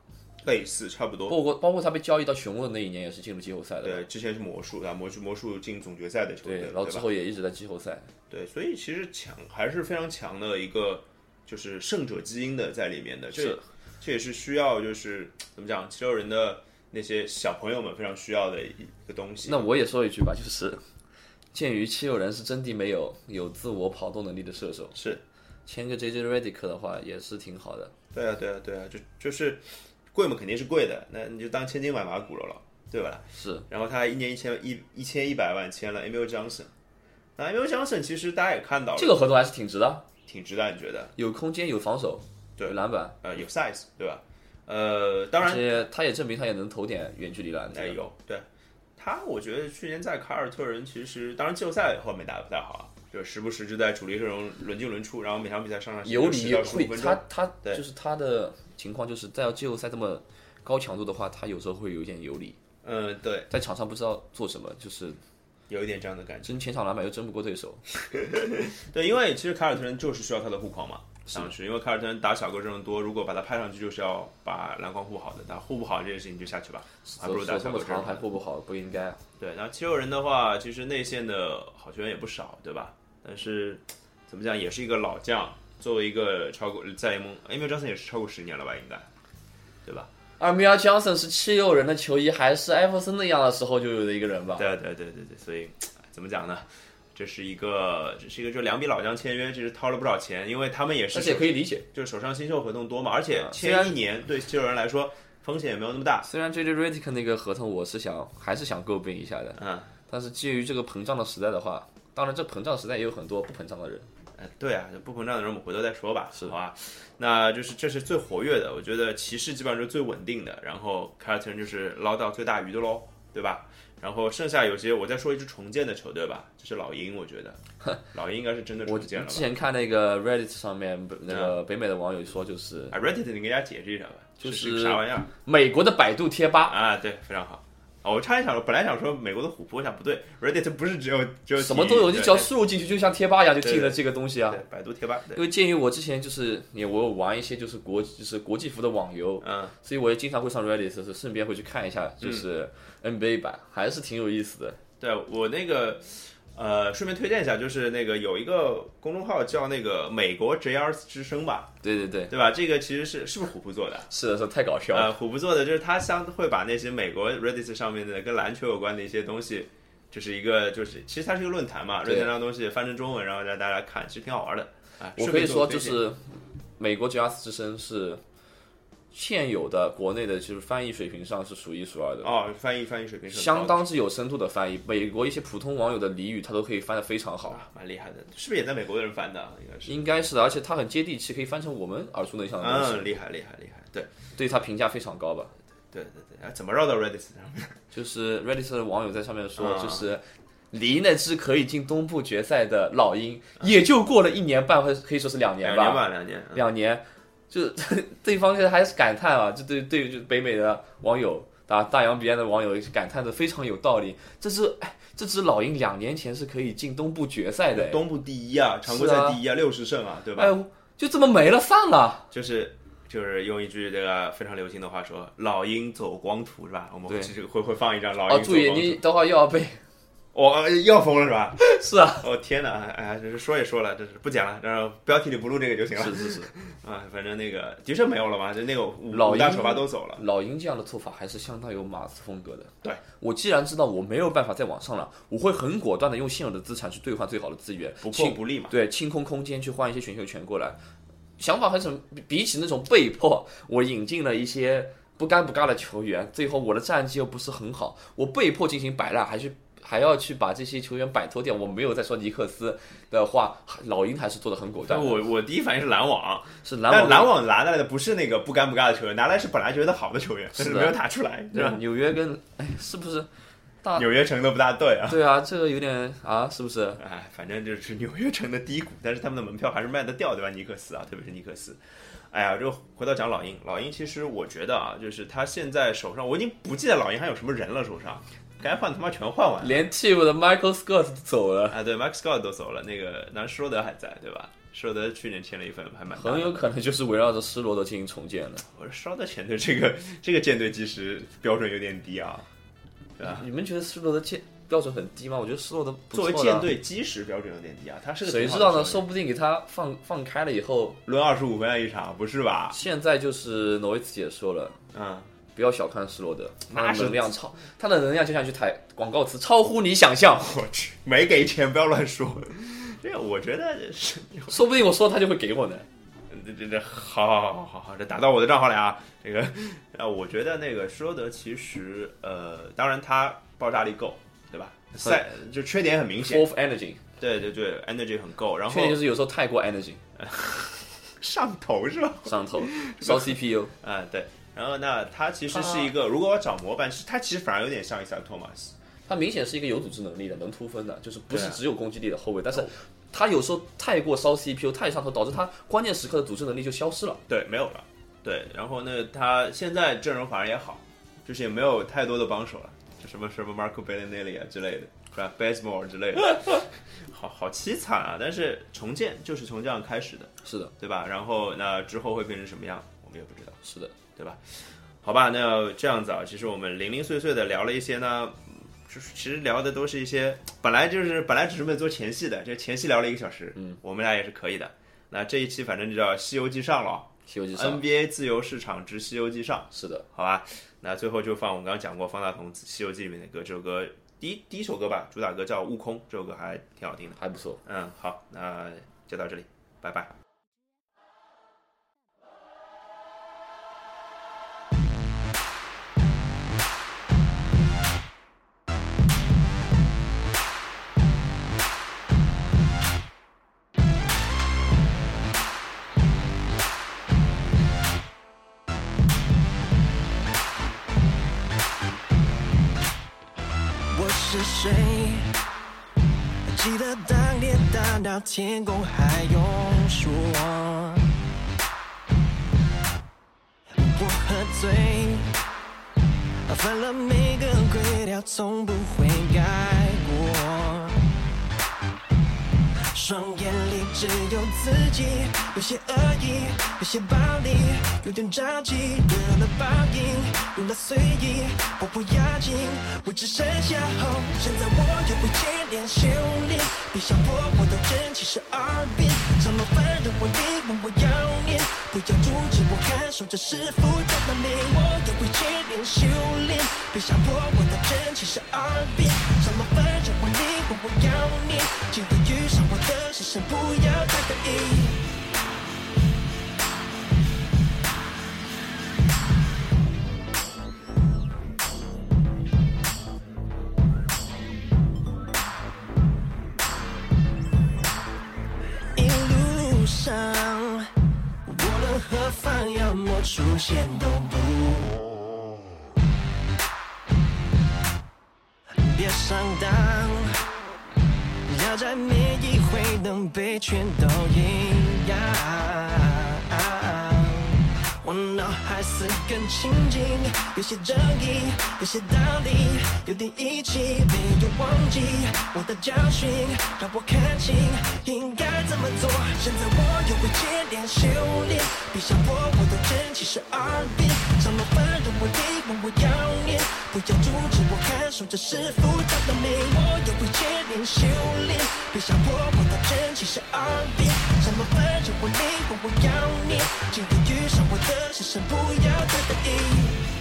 类似差不多。包括包括他被交易到雄鹿的那一年，也是进入季后赛的。对，之前是魔术啊，魔术魔术进总决赛的球队，然后之后也一直在季后赛。对，所以其实强还是非常强的一个，就是胜者基因的在里面的。这这也是需要，就是怎么讲，七六人的那些小朋友们非常需要的一个东西。那我也说一句吧，就是鉴于七六人是真的没有有自我跑动能力的射手，是签个 J J Redick 的话也是挺好的。对啊，对啊，对啊，就就是贵嘛，肯定是贵的，那你就当千金买马骨了了，对吧？是。然后他一年一千一一千一百万签了 Emil Johnson。那 Emil Johnson 其实大家也看到了，这个合同还是挺值的，挺值的，你觉得？有空间，有防守，对，有篮板，呃，有 size，对吧？呃，当然，他也证明他也能投点远距离篮。哎，有，对，他我觉得去年在凯尔特人其实，当然季后赛后面打得不太好啊，就时不时就在主力阵容轮进轮出，然后每场比赛上上有理有会，他他就是他的情况就是在季后赛这么高强度的话，他有时候会有点有理。嗯，对，在场上不知道做什么，就是。有一点这样的感觉，争前场篮板又争不过对手。对，因为其实凯尔特人就是需要他的护框嘛，上去，因为凯尔特人打小个阵容多，如果把他派上去，就是要把篮筐护好的，但护不好这件事情就下去吧，还不如打小个阵容。还护不好，不应该。啊对，那七六人的话，其实内线的好球员也不少，对吧？但是怎么讲，也是一个老将，作为一个超过在联盟，Emil Johnson 也是超过十年了吧，应该，对吧？而米尔江森是七六人的球衣，还是艾弗森那样的时候就有的一个人吧？对对对对对，所以怎么讲呢？这是一个，这是一个，就两笔老将签约，其实掏了不少钱，因为他们也是，而且可以理解，就是手上新秀合同多嘛，而且签一年对七六人来说风险也没有那么大。虽然 J J Redick 那个合同，我是想还是想诟病一下的，嗯，但是基于这个膨胀的时代的话，当然这膨胀时代也有很多不膨胀的人。哎，对啊，不膨胀的人我们回头再说吧，是好吧？那就是这是最活跃的，我觉得骑士基本上是最稳定的，然后凯尔特人就是捞到最大鱼的喽，对吧？然后剩下有些我再说一支重建的球队吧，就是老鹰，我觉得 老鹰应该是真的重建了。之前看那个 Reddit 上面那个北美的网友说，就是啊，Reddit 你给大家解释一下吧，就是啥玩意儿？美国的百度贴吧啊，对，非常好。我差点想说，本来想说美国的虎扑，我想不对，Reddit 不是只有只有什么都有，你只要输入进去，就像贴吧一样，就进了这个东西啊。对，百度贴吧。因为鉴于我之前就是也我有玩一些就是国就是国际服的网游，嗯，所以我也经常会上 Reddit，是顺便会去看一下，就是 NBA 版，还是挺有意思的。对我那个。呃，顺便推荐一下，就是那个有一个公众号叫那个美国 JR 之声吧？对对对，对吧？这个其实是是不是虎扑做的？是的，是太搞笑了。呃，虎扑做的就是他相会把那些美国 Reddit 上面的跟篮球有关的一些东西，就是一个就是其实它是一个论坛嘛，论坛上东西翻成中文，然后让大家看，其实挺好玩的。啊，我可以说就是美国 JR 之声是。现有的国内的就是翻译水平上是数一数二的哦，翻译翻译水平相当之有深度的翻译。美国一些普通网友的俚语，他都可以翻得非常好，蛮厉害的。是不是也在美国的人翻的？应该是，应该是的。而且他很接地气，可以翻成我们耳熟能详的东西。嗯，厉害厉害厉害。对，对他评价非常高吧？对对对，啊怎么绕到 Reddit 上面？就是 Reddit 的网友在上面说，就是离那只可以进东部决赛的老鹰，也就过了一年半，或可以说是两年吧，两年，两年。就 对方现在还是感叹啊，就对对，就北美的网友啊，大洋彼岸的网友感叹的非常有道理。这只哎，这只老鹰两年前是可以进东部决赛的，东部第一啊，常规赛第一啊，六十胜啊，对吧？哎，就这么没了，散了。就是就是用一句这个非常流行的话说，老鹰走光图是吧？我们其实会会放一张老鹰。哦，注意，你等会又要背。我要疯了是吧？是啊，我天哪！哎，这是说也说了，这是不讲了，然后标题里不录这个就行了。是是是，啊，反正那个的确没有了嘛，就那个五大首发都走了。老鹰这样的做法还是相当有马刺风格的。对，我既然知道我没有办法再往上了，我会很果断的用现有的资产去兑换最好的资源，不破不立嘛。对，清空空间去换一些选秀权过来。想法还是比起那种被迫，我引进了一些不干不尬的球员，最后我的战绩又不是很好，我被迫进行摆烂，还是。还要去把这些球员摆脱掉，我没有在说尼克斯的话，老鹰还是做的很果断。我我第一反应是篮网，是篮网，篮网拿来的不是那个不干不尬的球员，拿来是本来觉得好的球员，但是 没有打出来，对吧？纽约跟哎，是不是？大纽约城都不大对啊。对啊，这个有点啊，是不是？哎，反正就是纽约城的低谷，但是他们的门票还是卖得掉，对吧？尼克斯啊，特别是尼克斯。哎呀，就回到讲老鹰，老鹰其实我觉得啊，就是他现在手上，我已经不记得老鹰还有什么人了，手上。该换他妈全换完，连 Team 的 Michael Scott 都走了啊！对，Michael Scott 都走了，那个那施罗德还在，对吧？施罗德去年签了一份还蛮，很有可能就是围绕着施罗德进行重建了。我说施罗德签的这个 这个舰队其实标准有点低啊，对吧？你们觉得施罗德建标准很低吗？我觉得施罗德作为舰队基石标准有点低啊，他是个谁知道呢？说不定给他放放开了以后，轮二十五分一场，不是吧？现在就是诺维茨也说了，嗯。不要小看施罗德，他的能量超，他的能量就像去台广告词，超乎你想象。我去，没给钱，不要乱说。这个我觉得是，说不定我说他就会给我呢。这这这，好好好好好好，这打到我的账号里啊。这个啊，我觉得那个施罗德其实呃，当然他爆炸力够，对吧？赛就缺点很明显。Fourth energy，对对对，energy 很够，然后缺点就是有时候太过 energy，上头是吧？上头，烧 CPU 啊，对。然后，那他其实是一个，如果我找模板，是他其实反而有点像伊萨托马斯。他明显是一个有组织能力的，能突分的，就是不是只有攻击力的后卫。但是，他有时候太过烧 CPU，太上头，导致他关键时刻的组织能力就消失了。对，没有了。对，然后呢，他现在阵容反而也好，就是也没有太多的帮手了，就什么什么 Marco Bellinelli 啊之类的，是吧？Basmore 之类的，好好凄惨啊！但是重建就是从这样开始的，是的，对吧？然后那之后会变成什么样，我们也不知道。是的。对吧？好吧，那这样子啊，其实我们零零碎碎的聊了一些呢，就是其实聊的都是一些本来就是本来只是为做前戏的，这前戏聊了一个小时，嗯，我们俩也是可以的。那这一期反正就叫《西游记》上了，《西游记》上，NBA 自由市场之《西游记》上，是的，好吧。那最后就放我们刚刚讲过方大同《西游记》里面的歌，这首歌第一第一首歌吧，主打歌叫《悟空》，这首歌还挺好听的，还不错。嗯，好，那就到这里，拜拜。到天空还用说，我喝醉，犯了每个规条，从不会改。双眼里只有自己，有些恶意，有些暴力，有点着急，得了报应，用了随意，我不要紧，我只剩下后。现在我也会接连修炼，别想破我的真气是耳边，怎么反正我你问我要念，不要阻止我感受这师傅的本领。我也会接连修炼，别想破我的真气是耳边，怎么反正我你问我要念，今天先不要太得意。一路上无论何方出现都不。别上当。挑战每一回能被全都一样。我脑海似更清净，有些正义，有些道理，有点义气，没有忘记我的教训，让我看清应该怎么做。现在我又会接连修炼，别想破我的真气是二变，什么烦人我理，问我要念，不要阻止我感受这世复杂的美。我又会接连修炼，别想。破我的真气是二变，什么烦人我理，问我要念，今天遇上我的。是身不要太得意。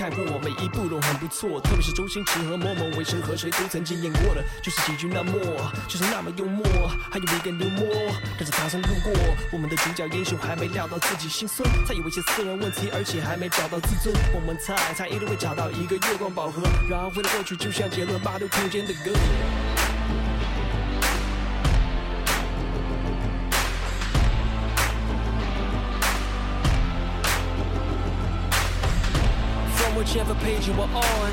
看过，每一部都很不错。特别是周星驰和某某为生和谁都曾经演过的，就是喜剧那么，就是那么幽默。还有一个幽默，跟着唐僧路过，我们的主角英雄还没料到自己心酸，他有一些私人问题，而且还没找到自尊。我们猜他一定会找到一个月光宝盒，然后回到过去，就像杰伦八度空间的歌。Whichever page you were on.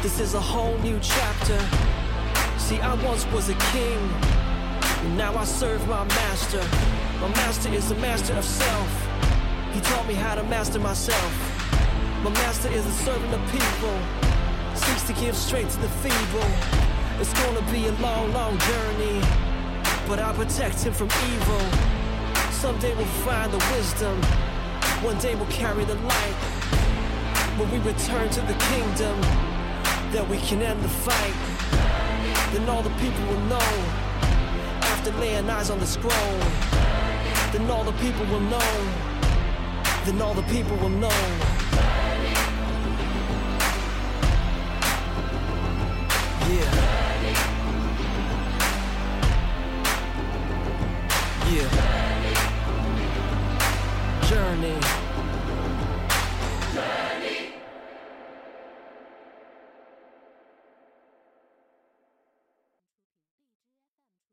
This is a whole new chapter. See, I once was a king, and now I serve my master. My master is the master of self. He taught me how to master myself. My master is a servant of people, seeks to give strength to the feeble. It's gonna be a long, long journey, but I'll protect him from evil. Someday we'll find the wisdom, one day we'll carry the light when we return to the kingdom, that we can end the fight. Then all the people will know, after laying eyes on the scroll. Then all the people will know, then all the people will know. Yeah. Yeah. Journey.